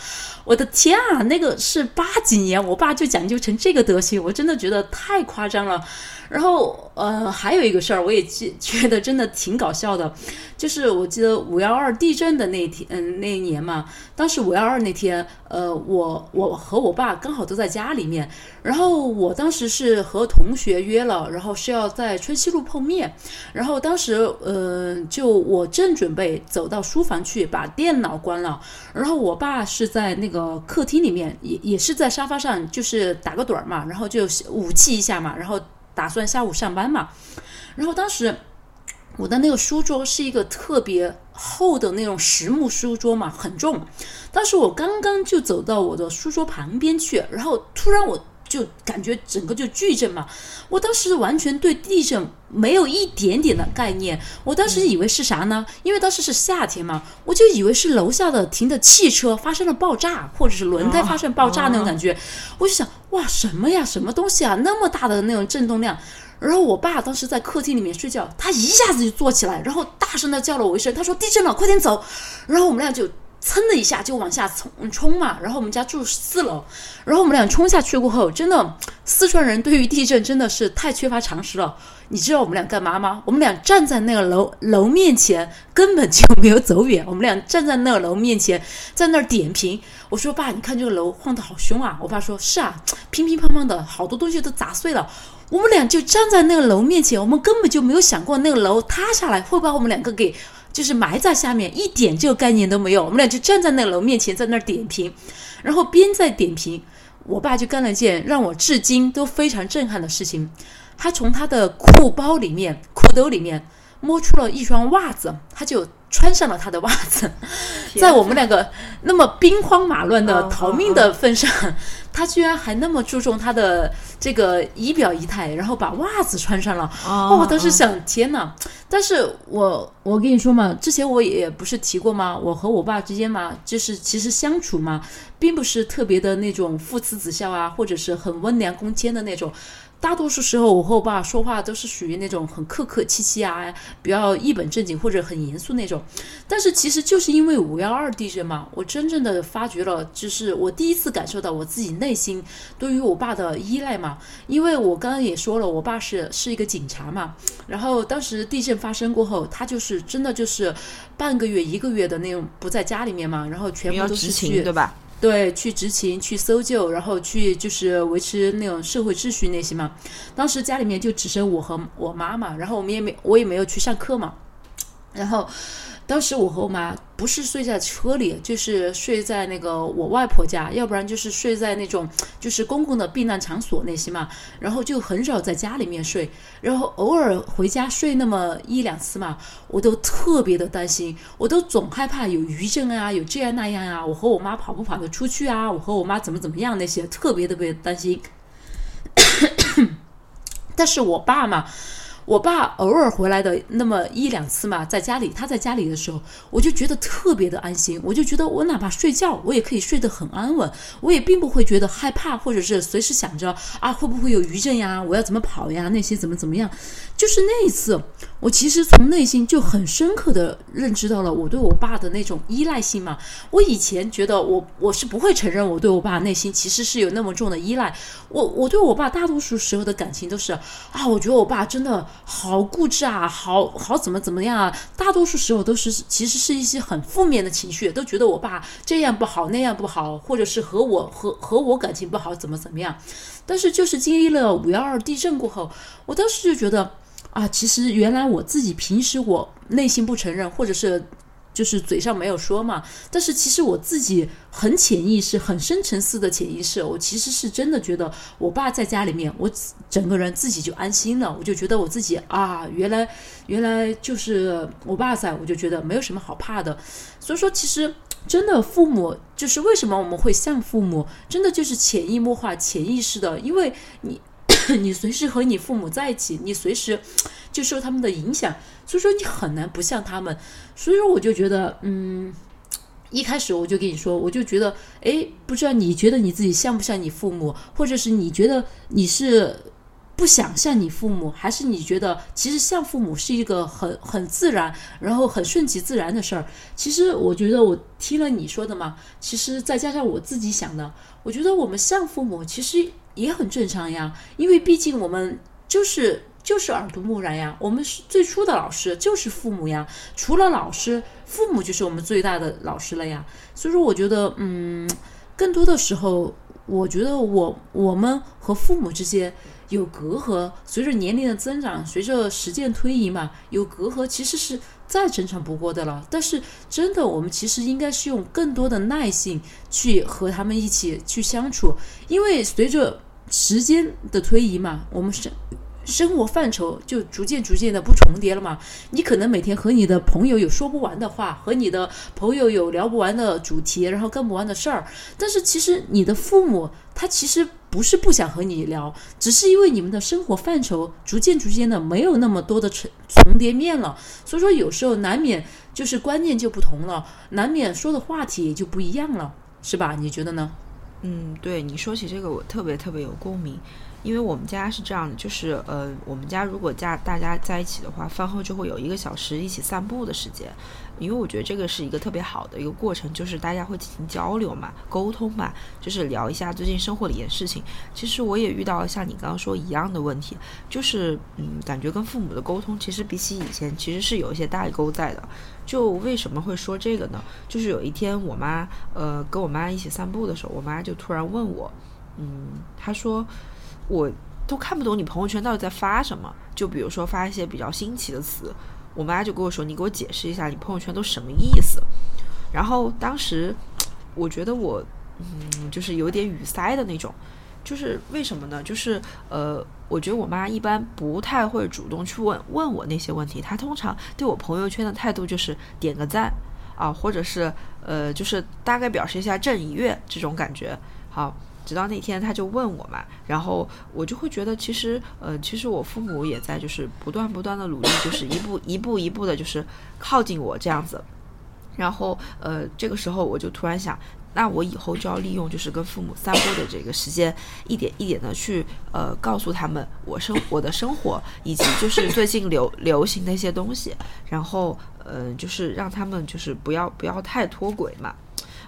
我的天啊，那个是八几年，我爸就讲究成这个德行，我真的觉得太夸张了。然后呃，还有一个事儿，我也记觉得真的挺搞笑的，就是我记得五幺二地震的那天，嗯，那一年嘛，当时五幺二那天，呃，我我和我爸刚好都在家里面，然后我当时是和同学约了，然后是要在春熙路碰面，然后当时呃，就我正准备走到书房去把电脑关了，然后我爸是在那个客厅里面，也也是在沙发上，就是打个盹儿嘛，然后就武器一下嘛，然后打算下午上班嘛，然后当时。我的那个书桌是一个特别厚的那种实木书桌嘛，很重。当时我刚刚就走到我的书桌旁边去，然后突然我就感觉整个就巨震嘛。我当时完全对地震没有一点点的概念，我当时以为是啥呢？因为当时是夏天嘛，我就以为是楼下的停的汽车发生了爆炸，或者是轮胎发生爆炸那种感觉。我就想，哇，什么呀，什么东西啊，那么大的那种震动量。然后我爸当时在客厅里面睡觉，他一下子就坐起来，然后大声的叫了我一声，他说地震了，快点走。然后我们俩就噌的一下就往下冲冲嘛。然后我们家住四楼，然后我们俩冲下去过后，真的四川人对于地震真的是太缺乏常识了。你知道我们俩干嘛吗？我们俩站在那个楼楼面前，根本就没有走远。我们俩站在那个楼面前，在那儿点评。我说爸，你看这个楼晃得好凶啊！我爸说是啊，乒乒乓乓的好多东西都砸碎了。我们俩就站在那个楼面前，我们根本就没有想过那个楼塌下来会把我们两个给就是埋在下面，一点这个概念都没有。我们俩就站在那个楼面前，在那儿点评，然后边在点评，我爸就干了件让我至今都非常震撼的事情。他从他的裤包里面、裤兜里面摸出了一双袜子，他就穿上了他的袜子。*laughs* 在我们两个那么兵荒马乱的逃命的份上，他居然还那么注重他的这个仪表仪态，然后把袜子穿上了。哦，我当时想，天哪！但是我我跟你说嘛，之前我也不是提过吗？我和我爸之间嘛，就是其实相处嘛，并不是特别的那种父慈子孝啊，或者是很温良恭谦的那种。大多数时候，我和我爸说话都是属于那种很客客气气啊，比较一本正经或者很严肃那种。但是其实就是因为五幺二地震嘛，我真正的发觉了，就是我第一次感受到我自己内心对于我爸的依赖嘛。因为我刚刚也说了，我爸是是一个警察嘛。然后当时地震发生过后，他就是真的就是半个月、一个月的那种不在家里面嘛，然后全部都是去对吧？对，去执勤、去搜救，然后去就是维持那种社会秩序那些嘛。当时家里面就只剩我和我妈妈，然后我们也没我也没有去上课嘛，然后。当时我和我妈不是睡在车里，就是睡在那个我外婆家，要不然就是睡在那种就是公共的避难场所那些嘛。然后就很少在家里面睡，然后偶尔回家睡那么一两次嘛，我都特别的担心，我都总害怕有余震啊，有这样那样啊。我和我妈跑不跑得出去啊？我和我妈怎么怎么样那些，特别特别担心。*coughs* 但是我爸嘛。我爸偶尔回来的那么一两次嘛，在家里，他在家里的时候，我就觉得特别的安心，我就觉得我哪怕睡觉，我也可以睡得很安稳，我也并不会觉得害怕，或者是随时想着啊会不会有余震呀，我要怎么跑呀，那些怎么怎么样。就是那一次，我其实从内心就很深刻的认知到了我对我爸的那种依赖性嘛。我以前觉得我我是不会承认我对我爸内心其实是有那么重的依赖。我我对我爸大多数时候的感情都是啊，我觉得我爸真的好固执啊，好好怎么怎么样啊。大多数时候都是其实是一些很负面的情绪，都觉得我爸这样不好那样不好，或者是和我和和我感情不好怎么怎么样。但是就是经历了五幺二地震过后，我当时就觉得。啊，其实原来我自己平时我内心不承认，或者是就是嘴上没有说嘛。但是其实我自己很潜意识、很深层次的潜意识，我其实是真的觉得我爸在家里面，我整个人自己就安心了。我就觉得我自己啊，原来原来就是我爸在，我就觉得没有什么好怕的。所以说，其实真的父母就是为什么我们会像父母，真的就是潜移默化、潜意识的，因为你。*laughs* 你随时和你父母在一起，你随时就受他们的影响，所以说你很难不像他们。所以说我就觉得，嗯，一开始我就跟你说，我就觉得，哎，不知道你觉得你自己像不像你父母，或者是你觉得你是不想像你父母，还是你觉得其实像父母是一个很很自然，然后很顺其自然的事儿？其实我觉得我听了你说的嘛，其实再加上我自己想的，我觉得我们像父母，其实。也很正常呀，因为毕竟我们就是就是耳濡目染呀，我们是最初的老师就是父母呀，除了老师，父母就是我们最大的老师了呀。所以说，我觉得，嗯，更多的时候，我觉得我我们和父母之间有隔阂，随着年龄的增长，随着时间推移嘛，有隔阂其实是再正常不过的了。但是，真的，我们其实应该是用更多的耐性去和他们一起去相处，因为随着时间的推移嘛，我们生生活范畴就逐渐逐渐的不重叠了嘛。你可能每天和你的朋友有说不完的话，和你的朋友有聊不完的主题，然后干不完的事儿。但是其实你的父母他其实不是不想和你聊，只是因为你们的生活范畴逐渐逐渐的没有那么多的重重叠面了，所以说有时候难免就是观念就不同了，难免说的话题也就不一样了，是吧？你觉得呢？嗯，对你说起这个，我特别特别有共鸣，因为我们家是这样的，就是呃，我们家如果家大家在一起的话，饭后就会有一个小时一起散步的时间，因为我觉得这个是一个特别好的一个过程，就是大家会进行交流嘛，沟通嘛，就是聊一下最近生活的一件事情。其实我也遇到像你刚刚说一样的问题，就是嗯，感觉跟父母的沟通其实比起以前其实是有一些代沟在的。就为什么会说这个呢？就是有一天我妈呃跟我妈一起散步的时候，我妈就突然问我，嗯，她说我都看不懂你朋友圈到底在发什么，就比如说发一些比较新奇的词，我妈就跟我说，你给我解释一下你朋友圈都什么意思。然后当时我觉得我嗯就是有点语塞的那种。就是为什么呢？就是呃，我觉得我妈一般不太会主动去问问我那些问题，她通常对我朋友圈的态度就是点个赞啊，或者是呃，就是大概表示一下正一月这种感觉。好，直到那天他就问我嘛，然后我就会觉得其实呃，其实我父母也在就是不断不断的努力，就是一步一步一步的，就是靠近我这样子。然后呃，这个时候我就突然想。那我以后就要利用就是跟父母散步的这个时间，一点一点的去呃告诉他们我生我的生活，以及就是最近流流行的一些东西，然后呃就是让他们就是不要不要太脱轨嘛。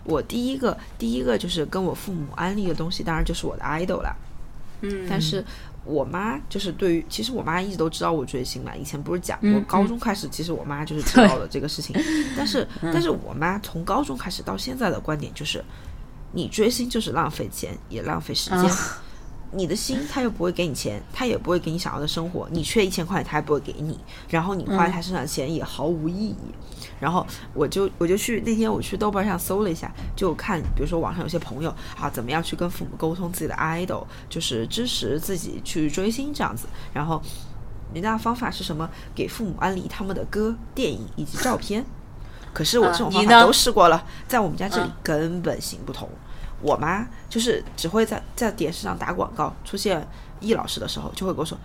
我第一个第一个就是跟我父母安利的东西，当然就是我的 idol 了。嗯，但是。我妈就是对于，其实我妈一直都知道我追星嘛。以前不是讲过，高中开始，其实我妈就是知道了这个事情。但是，但是我妈从高中开始到现在的观点就是，你追星就是浪费钱，也浪费时间。你的心他又不会给你钱，他也不会给你想要的生活。你缺一千块，他也不会给你。然后你花在他身上的钱也毫无意义。然后我就我就去那天我去豆瓣上搜了一下，就看比如说网上有些朋友啊，怎么样去跟父母沟通自己的 idol，就是支持自己去追星这样子。然后人家的方法是什么？给父母安利他们的歌、电影以及照片。可是我这种方法都试过了，在我们家这里根本行不通。我妈就是只会在在电视上打广告，出现易老师的时候，就会跟我说：“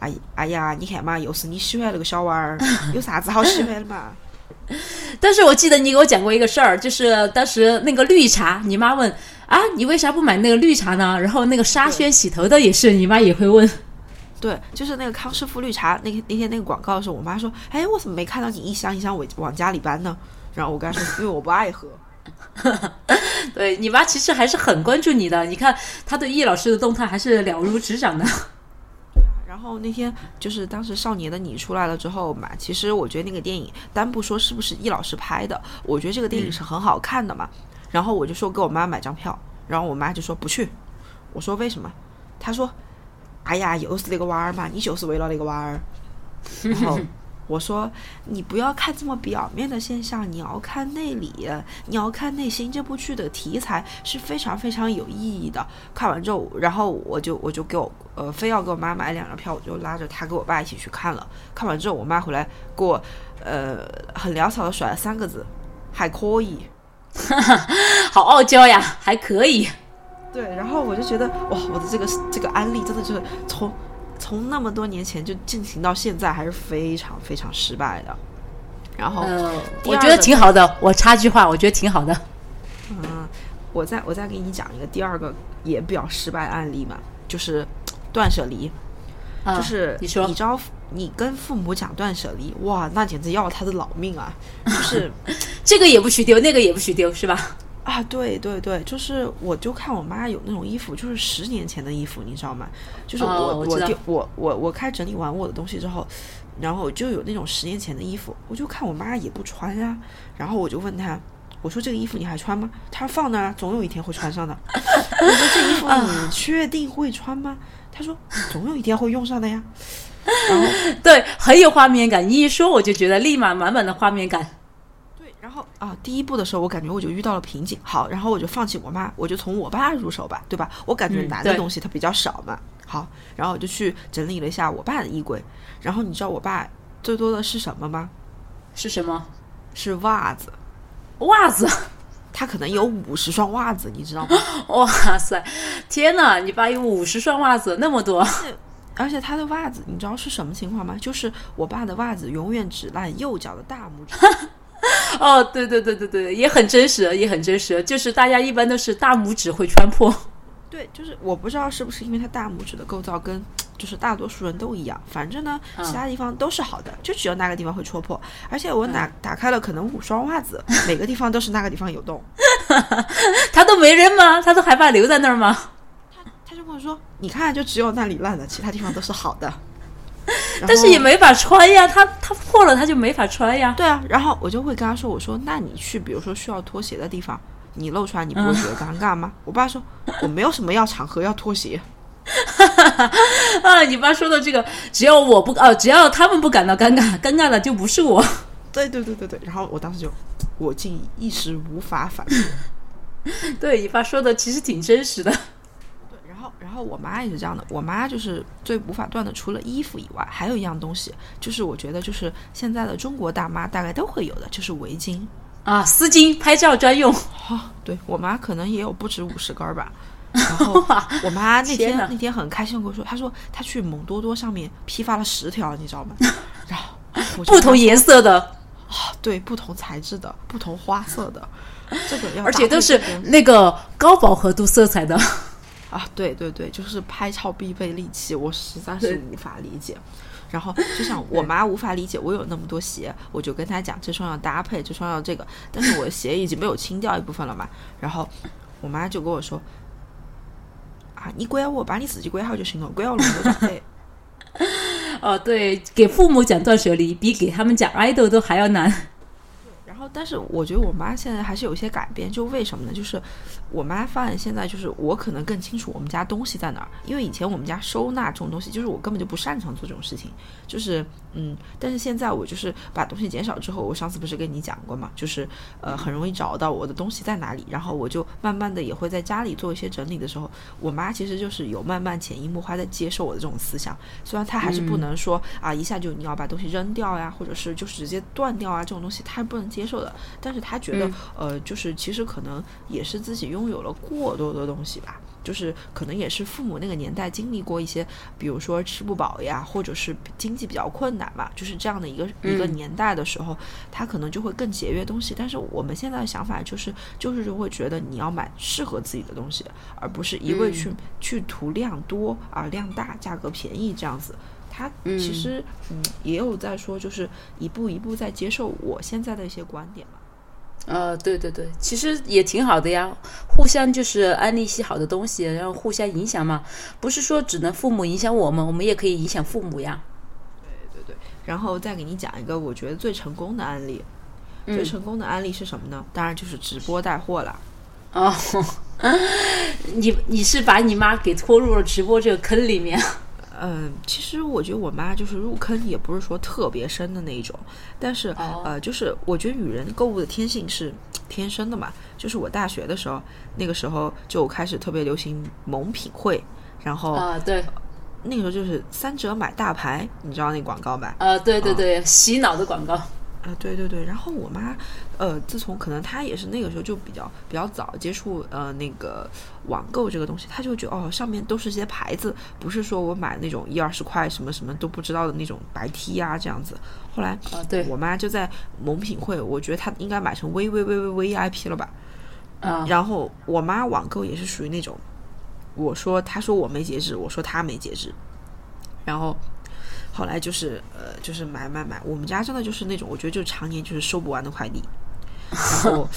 哎哎呀，你看嘛，又是你喜欢那个小娃儿，*laughs* 有啥子好喜欢的嘛？”但是我记得你给我讲过一个事儿，就是当时那个绿茶，你妈问啊，你为啥不买那个绿茶呢？然后那个沙宣洗头的也是，你妈也会问。*laughs* 对，就是那个康师傅绿茶，那那天那个广告的时候，我妈说，哎，我怎么没看到你一箱一箱往往家里搬呢？然后我跟她说，因为我不爱喝。*laughs* *laughs* 对你妈其实还是很关注你的，你看她对易老师的动态还是了如指掌的。*laughs* 然后那天就是当时《少年的你》出来了之后嘛，其实我觉得那个电影，单不说是不是易老师拍的，我觉得这个电影是很好看的嘛。然后我就说给我妈买张票，然后我妈就说不去。我说为什么？她说：“哎呀，又是那个娃儿嘛，你就是为了那个娃儿。”然后。我说，你不要看这么表面的现象，你要看内里，你要看内心。这部剧的题材是非常非常有意义的。看完之后，然后我就我就给我呃，非要给我妈买两张票，我就拉着她跟我爸一起去看了。看完之后，我妈回来给我呃很潦草的甩了三个字，还可以。*laughs* 好傲娇呀，还可以。对，然后我就觉得哇，我的这个这个安利真的就是从。从那么多年前就进行到现在，还是非常非常失败的。然后，我觉得挺好的。我插句话，我觉得挺好的。嗯，我再我再给你讲一个第二个也比较失败案例嘛，就是断舍离。就是你说，你知道，你跟父母讲断舍离，哇，那简直要了他的老命啊！就是 *laughs* 这个也不许丢，那个也不许丢，是吧？啊，对对对，就是我就看我妈有那种衣服，就是十年前的衣服，你知道吗？就是我我丢我我我开整理完我的东西之后，然后就有那种十年前的衣服，我就看我妈也不穿啊，然后我就问她，我说这个衣服你还穿吗？她说放那儿，总有一天会穿上的。*laughs* 我说这衣服你 *laughs* 确定会穿吗？她说总有一天会用上的呀。*laughs* 然后对，很有画面感，你一说我就觉得立马满满的画面感。然后啊，第一步的时候，我感觉我就遇到了瓶颈。好，然后我就放弃我妈，我就从我爸入手吧，对吧？我感觉男的东西它比较少嘛。好，然后我就去整理了一下我爸的衣柜。然后你知道我爸最多的是什么吗？是什么？是袜子。袜子？他可能有五十双袜子，你知道吗？*laughs* 哇塞！天哪，你爸有五十双袜子，那么多。而且他的袜子，你知道是什么情况吗？就是我爸的袜子永远只烂右脚的大拇指。*laughs* *laughs* 哦，对对对对对，也很真实，也很真实。就是大家一般都是大拇指会穿破。*laughs* 对，就是我不知道是不是因为它大拇指的构造跟就是大多数人都一样，反正呢，其他地方都是好的，就只有那个地方会戳破。而且我打打开了可能五双袜子，每个地方都是那个地方有洞。*laughs* 他都没扔吗？他都害怕留在那儿吗？他他就跟我说：“你看，就只有那里烂了，其他地方都是好的。”但是也没法穿呀，它它破了它就没法穿呀。对啊，然后我就会跟他说：“我说，那你去，比如说需要脱鞋的地方。”你露出来，你不会觉得尴尬吗？我爸说，我没有什么要场合要脱鞋。*laughs* 啊，你爸说的这个，只要我不哦，只要他们不感到尴尬，尴尬的就不是我。*laughs* 对对对对对。然后我当时就，我竟一时无法反驳。*laughs* 对你爸说的其实挺真实的。对，然后我妈也是这样的。我妈就是最无法断的，除了衣服以外，还有一样东西，就是我觉得就是现在的中国大妈大概都会有的，就是围巾。啊，丝巾拍照专用。哈，对我妈可能也有不止五十根儿吧。*laughs* 然后我妈那天那天很开心跟我说，她说她去蒙多多上面批发了十条，你知道吗？*laughs* 然后不同颜色的啊，对，不同材质的，不同花色的，这个要而且都是那个高饱和度色彩的啊，对对对，就是拍照必备利器，我实在是无法理解。然后 *laughs* 就像我妈无法理解我有那么多鞋，我就跟她讲这双要搭配，这双要这个。但是我的鞋已经被我清掉一部分了嘛。然后我妈就跟我说：“啊，你管我，把你自己管好就行了，管我那么多咋的？” *laughs* 哦，对，给父母讲断舍离比给他们讲爱豆都还要难。然后，但是我觉得我妈现在还是有些改变，就为什么呢？就是我妈发现现在就是我可能更清楚我们家东西在哪儿，因为以前我们家收纳这种东西，就是我根本就不擅长做这种事情，就是嗯，但是现在我就是把东西减少之后，我上次不是跟你讲过嘛，就是呃很容易找到我的东西在哪里，然后我就慢慢的也会在家里做一些整理的时候，我妈其实就是有慢慢潜移默化在接受我的这种思想，虽然她还是不能说啊一下就你要把东西扔掉呀，或者是就是直接断掉啊这种东西，她不能接。受的，但是她觉得，呃，就是其实可能也是自己拥有了过多的东西吧，就是可能也是父母那个年代经历过一些，比如说吃不饱呀，或者是经济比较困难嘛，就是这样的一个一个年代的时候，他可能就会更节约东西。但是我们现在的想法就是，就是就会觉得你要买适合自己的东西，而不是一味去去图量多啊，量大，价格便宜这样子。他其实嗯也有在说，就是一步一步在接受我现在的一些观点嘛。呃，对对对，其实也挺好的呀，互相就是安利一些好的东西，然后互相影响嘛。不是说只能父母影响我们，我们也可以影响父母呀。对对对，然后再给你讲一个我觉得最成功的案例。最成功的案例是什么呢？当然就是直播带货了。哦，*laughs* 你你是把你妈给拖入了直播这个坑里面？嗯，其实我觉得我妈就是入坑也不是说特别深的那一种，但是呃，就是我觉得女人购物的天性是天生的嘛。就是我大学的时候，那个时候就开始特别流行萌品会，然后啊对，那个时候就是三折买大牌，你知道那广告吧？呃，对对对，洗脑的广告。啊，对对对，然后我妈，呃，自从可能她也是那个时候就比较比较早接触呃那个网购这个东西，她就觉得哦上面都是些牌子，不是说我买那种一二十块什么什么都不知道的那种白 T 啊这样子。后来啊，对我妈就在某品会，我觉得她应该买成 V V V V V I P 了吧。啊，然后我妈网购也是属于那种，我说她说我没节制，我说她没节制，然后。后来就是呃，就是买买买，我们家真的就是那种，我觉得就常年就是收不完的快递，*laughs* 然后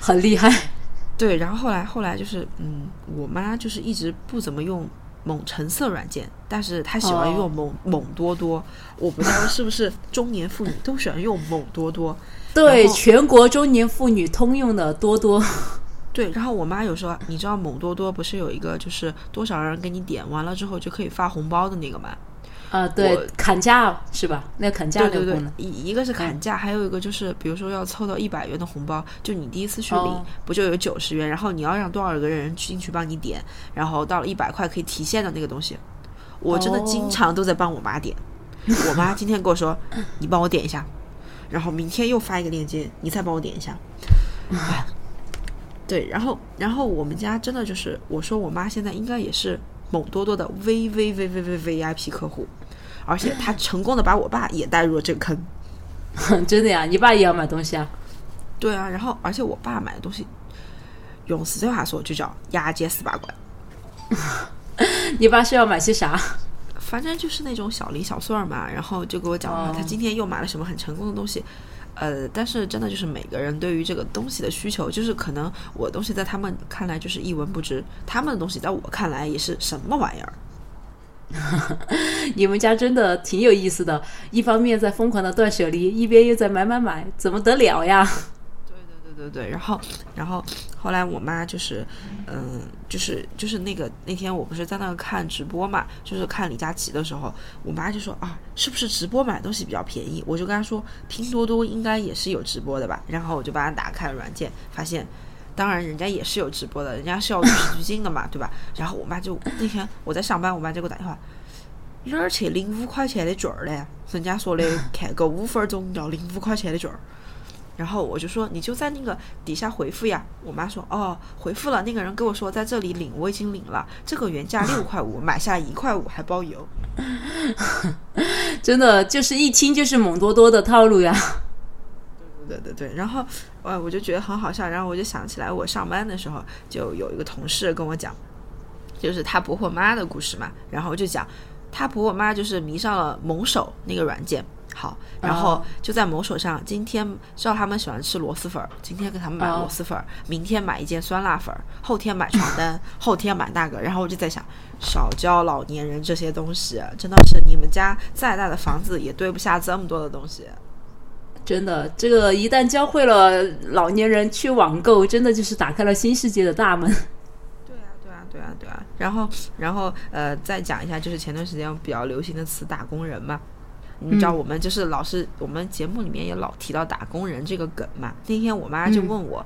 很厉害。对，然后后来后来就是，嗯，我妈就是一直不怎么用某橙色软件，但是她喜欢用某某多多，我不知道是不是中年妇女都喜欢用某多多。对，全国中年妇女通用的多多。*laughs* 对，然后我妈有时候，你知道某多多不是有一个就是多少人给你点完了之后就可以发红包的那个吗？啊，对，砍价是吧？那砍价对对对，一一个是砍价，还有一个就是，比如说要凑到一百元的红包，就你第一次去领，不就有九十元？然后你要让多少个人进去帮你点，然后到了一百块可以提现的那个东西，我真的经常都在帮我妈点。我妈今天跟我说，*laughs* 你帮我点一下，然后明天又发一个链接，你再帮我点一下。*laughs* 对，然后然后我们家真的就是，我说我妈现在应该也是某多多的 V V V V V V I P 客户。而且他成功的把我爸也带入了这个坑，*laughs* 真的呀？你爸也要买东西啊？对啊，然后而且我爸买的东西，用四川话说就叫牙尖十八怪，*laughs* 你爸是要买些啥？*laughs* 反正就是那种小零小碎儿嘛，然后就给我讲、他今天又买了什么很成功的东西。呃，但是真的就是每个人对于这个东西的需求，就是可能我东西在他们看来就是一文不值，他们的东西在我看来也是什么玩意儿。*laughs* 你们家真的挺有意思的，一方面在疯狂的断舍离，一边又在买买买，怎么得了呀？对对对对对，然后然后后来我妈就是，嗯，就是就是那个那天我不是在那看直播嘛，就是看李佳琦的时候，我妈就说啊，是不是直播买东西比较便宜？我就跟她说，拼多多应该也是有直播的吧，然后我就把它打开了软件，发现。当然，人家也是有直播的，人家是要与时俱进的嘛，对吧？然后我妈就那天我在上班，我妈就给我打电话，哪儿去领五块钱的券儿嘞？人家说的看 *laughs* 个五分钟要领五块钱的券儿。然后我就说你就在那个底下回复呀。我妈说哦，回复了。那个人跟我说在这里领，我已经领了。这个原价六块五，买下一块五还包邮。*laughs* 真的就是一听就是蒙多多的套路呀。对对对对，然后呃，我就觉得很好笑，然后我就想起来我上班的时候就有一个同事跟我讲，就是他婆婆妈的故事嘛，然后就讲他婆婆妈就是迷上了某手那个软件。好，然后哦就在某手上，今天知道他们喜欢吃螺蛳粉儿，今天给他们买哦螺蛳粉儿，明天买一件酸辣粉儿，后天买床单，后天买那个，然后我就在想，少教老年人这些东西，真的是你们家再大的房子也堆不下这么多的东西。真的，这个一旦教会了老年人去网购，真的就是打开了新世界的大门。对啊，对啊，对啊，对啊。然后，然后呃，再讲一下，就是前段时间比较流行的词“打工人”嘛。你知道我们就是老是我们节目里面也老提到打工人这个梗嘛。那天我妈就问我。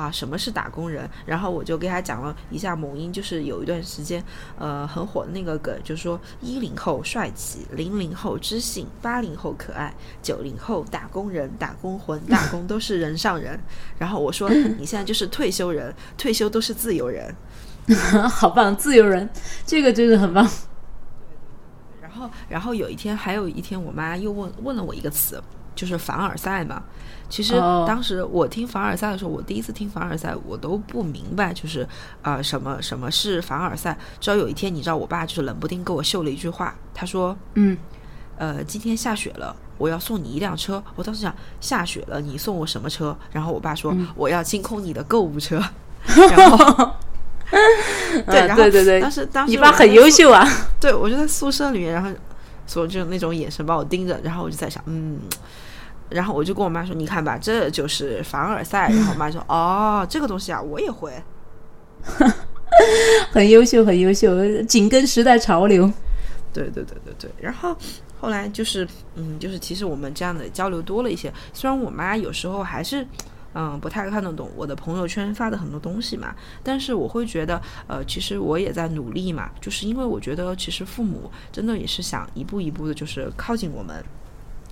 啊，什么是打工人？然后我就给他讲了一下某音，就是有一段时间，呃，很火的那个梗，就是说一零后帅气，零零后知性，八零后可爱，九零后打工人、打工魂、打工都是人上人。然后我说你现在就是退休人，退休都是自由人。*laughs* 好棒，自由人，这个真的很棒。然后，然后有一天，还有一天，我妈又问问了我一个词，就是凡尔赛嘛。其实哦当时我听凡尔赛的时候，我第一次听凡尔赛，我都不明白，就是啊、呃什么什么是凡尔赛。直到有一天，你知道，我爸就是冷不丁给我秀了一句话，他说嗯，：“呃，今天下雪了，我要送你一辆车。”我当时想，下雪了，你送我什么车？然后我爸说：“我要清空你的购物车。*laughs* ”然后。*laughs* 对，啊然后对对对当时当时你爸很优秀啊。对，我就在宿舍里面，然后所以就那种眼神把我盯着，然后我就在想，嗯，然后我就跟我妈说，你看吧，这就是凡尔赛。然后我妈说，哦，这个东西啊，我也会。*laughs* 很优秀，很优秀，紧跟时代潮流。对对对对对。然后后来就是，嗯，就是其实我们这样的交流多了一些，虽然我妈有时候还是。嗯，不太看得懂我的朋友圈发的很多东西嘛，但是我会觉得，呃，其实我也在努力嘛，就是因为我觉得，其实父母真的也是想一步一步的，就是靠近我们，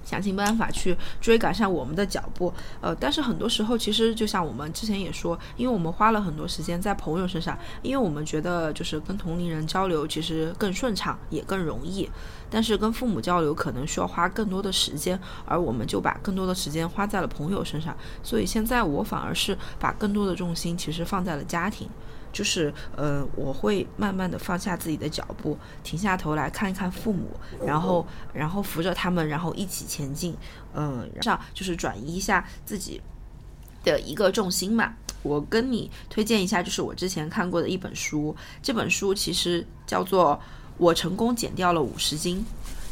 想尽办法去追赶上我们的脚步。呃，但是很多时候，其实就像我们之前也说，因为我们花了很多时间在朋友身上，因为我们觉得就是跟同龄人交流其实更顺畅，也更容易。但是跟父母交流可能需要花更多的时间，而我们就把更多的时间花在了朋友身上。所以现在我反而是把更多的重心其实放在了家庭。就是呃，我会慢慢的放下自己的脚步，停下头来看一看父母，然后然后扶着他们，然后一起前进。嗯、呃，上就是转移一下自己的一个重心嘛。我跟你推荐一下，就是我之前看过的一本书，这本书其实叫做《我成功减掉了五十斤》。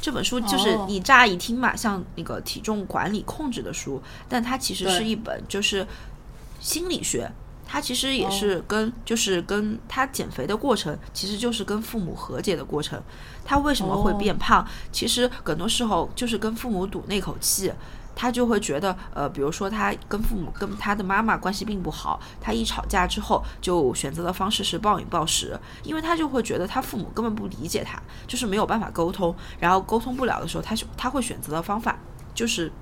这本书就是哦你乍一听嘛，像那个体重管理控制的书，但它其实是一本就是心理学。它其实也是跟，就是跟他减肥的过程，其实就是跟父母和解的过程。他为什么会变胖？其实很多时候就是跟父母赌那口气。他就会觉得，呃，比如说他跟父母跟他的妈妈关系并不好，他一吵架之后就选择的方式是暴饮暴食，因为他就会觉得他父母根本不理解他，就是没有办法沟通，然后沟通不了的时候，他就他会选择的方法就是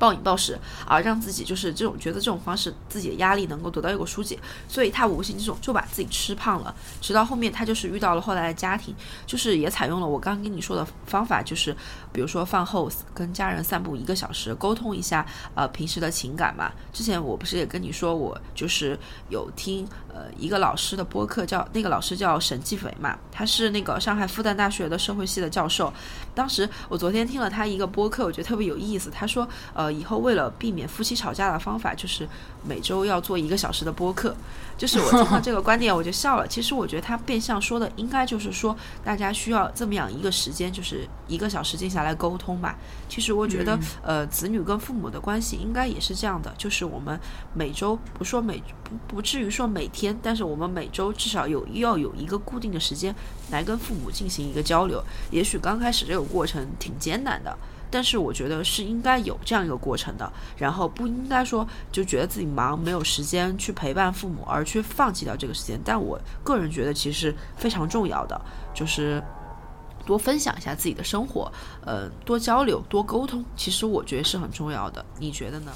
暴饮暴食啊，让自己就是这种觉得这种方式自己的压力能够得到一个疏解，所以他无形之中就把自己吃胖了。直到后面他就是遇到了后来的家庭，就是也采用了我刚跟你说的方法，就是比如说饭后跟家人散步一个小时，沟通一下呃平时的情感嘛。之前我不是也跟你说，我就是有听呃一个老师的播客，叫那个老师叫沈继斐嘛，他是那个上海复旦大学的社会系的教授。当时我昨天听了他一个播客，我觉得特别有意思。他说呃。以后为了避免夫妻吵架的方法，就是每周要做一个小时的播客。就是我 *laughs* 听到这个观点，我就笑了。其实我觉得他变相说的，应该就是说大家需要这么样一个时间，就是一个小时静下来沟通吧。其实我觉得，呃，子女跟父母的关系应该也是这样的，就是我们每周不说每不不至于说每天，但是我们每周至少有要有一个固定的时间来跟父母进行一个交流。也许刚开始这个过程挺艰难的。但是我觉得是应该有这样一个过程的，然后不应该说就觉得自己忙没有时间去陪伴父母而去放弃掉这个时间。但我个人觉得其实非常重要的就是多分享一下自己的生活，呃，多交流多沟通，其实我觉得是很重要的。你觉得呢？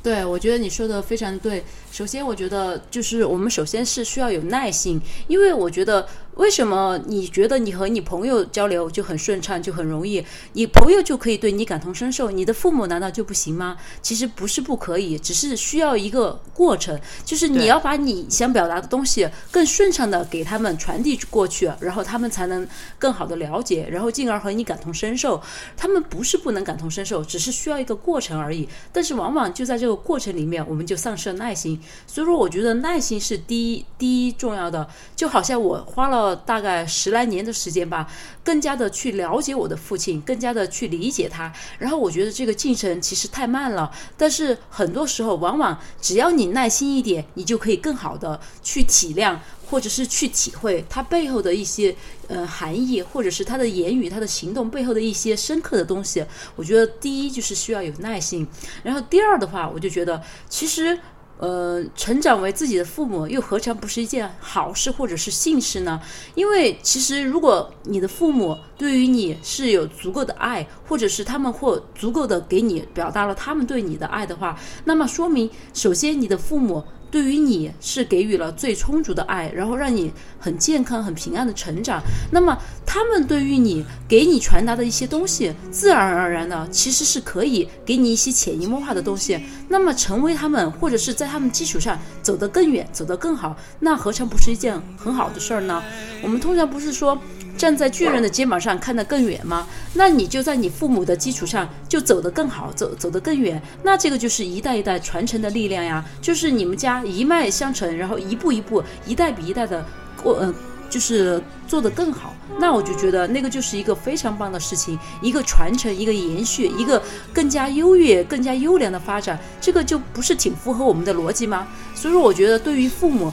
对，我觉得你说的非常对。首先，我觉得就是我们首先是需要有耐心，因为我觉得。为什么你觉得你和你朋友交流就很顺畅，就很容易？你朋友就可以对你感同身受，你的父母难道就不行吗？其实不是不可以，只是需要一个过程，就是你要把你想表达的东西更顺畅的给他们传递过去，然后他们才能更好的了解，然后进而和你感同身受。他们不是不能感同身受，只是需要一个过程而已。但是往往就在这个过程里面，我们就丧失了耐心。所以说，我觉得耐心是第一第一重要的。就好像我花了。大概十来年的时间吧，更加的去了解我的父亲，更加的去理解他。然后我觉得这个进程其实太慢了，但是很多时候，往往只要你耐心一点，你就可以更好的去体谅，或者是去体会他背后的一些呃含义，或者是他的言语、他的行动背后的一些深刻的东西。我觉得第一就是需要有耐心，然后第二的话，我就觉得其实。呃，成长为自己的父母，又何尝不是一件好事或者是幸事呢？因为其实，如果你的父母对于你是有足够的爱，或者是他们或足够的给你表达了他们对你的爱的话，那么说明，首先你的父母。对于你是给予了最充足的爱，然后让你很健康、很平安的成长。那么他们对于你给你传达的一些东西，自然而然的其实是可以给你一些潜移默化的东西。那么成为他们，或者是在他们基础上走得更远、走得更好，那何尝不是一件很好的事儿呢？我们通常不是说。站在巨人的肩膀上看得更远吗？那你就在你父母的基础上就走得更好，走走得更远。那这个就是一代一代传承的力量呀，就是你们家一脉相承，然后一步一步，一代比一代的过，嗯，就是做得更好。那我就觉得那个就是一个非常棒的事情，一个传承，一个延续，一个更加优越、更加优良的发展。这个就不是挺符合我们的逻辑吗？所以说，我觉得对于父母。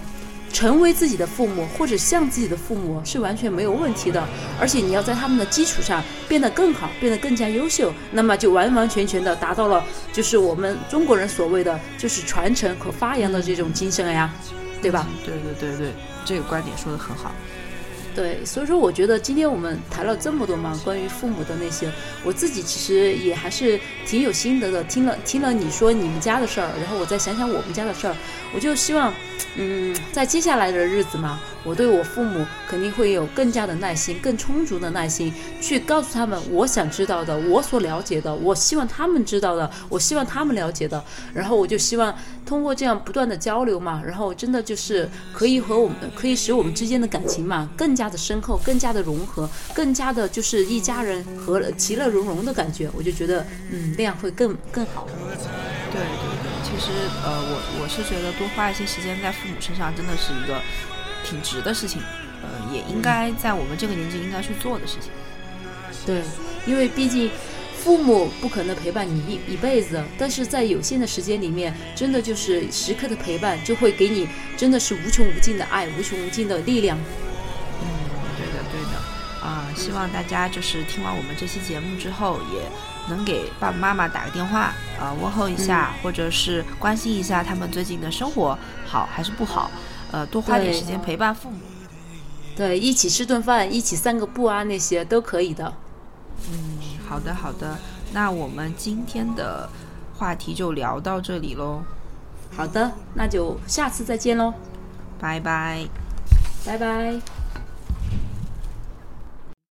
成为自己的父母，或者像自己的父母是完全没有问题的，而且你要在他们的基础上变得更好，变得更加优秀，那么就完完全全的达到了，就是我们中国人所谓的就是传承和发扬的这种精神呀，对吧？对对对对，这个观点说的很好。对，所以说我觉得今天我们谈了这么多嘛，关于父母的那些，我自己其实也还是挺有心得的。听了听了你说你们家的事儿，然后我再想想我们家的事儿，我就希望，嗯，在接下来的日子嘛。我对我父母肯定会有更加的耐心，更充足的耐心，去告诉他们我想知道的，我所了解的，我希望他们知道的，我希望他们了解的。然后我就希望通过这样不断的交流嘛，然后真的就是可以和我们，可以使我们之间的感情嘛更加的深厚，更加的融合，更加的就是一家人和其乐融融的感觉。我就觉得，嗯，那样会更更好。对对对，其实呃，我我是觉得多花一些时间在父母身上，真的是一个。挺值的事情，呃，也应该在我们这个年纪应该去做的事情。对，因为毕竟父母不可能陪伴你一一辈子，但是在有限的时间里面，真的就是时刻的陪伴，就会给你真的是无穷无尽的爱，无穷无尽的力量。嗯，对的，对的，啊，希望大家就是听完我们这期节目之后，也能给爸爸妈妈打个电话，啊，问候一下，或者是关心一下他们最近的生活好还是不好。呃，多花点时间陪伴父母，对，一起吃顿饭，一起散个步啊，那些都可以的。嗯，好的好的，那我们今天的话题就聊到这里喽，好的，那就下次再见喽，拜拜。拜拜。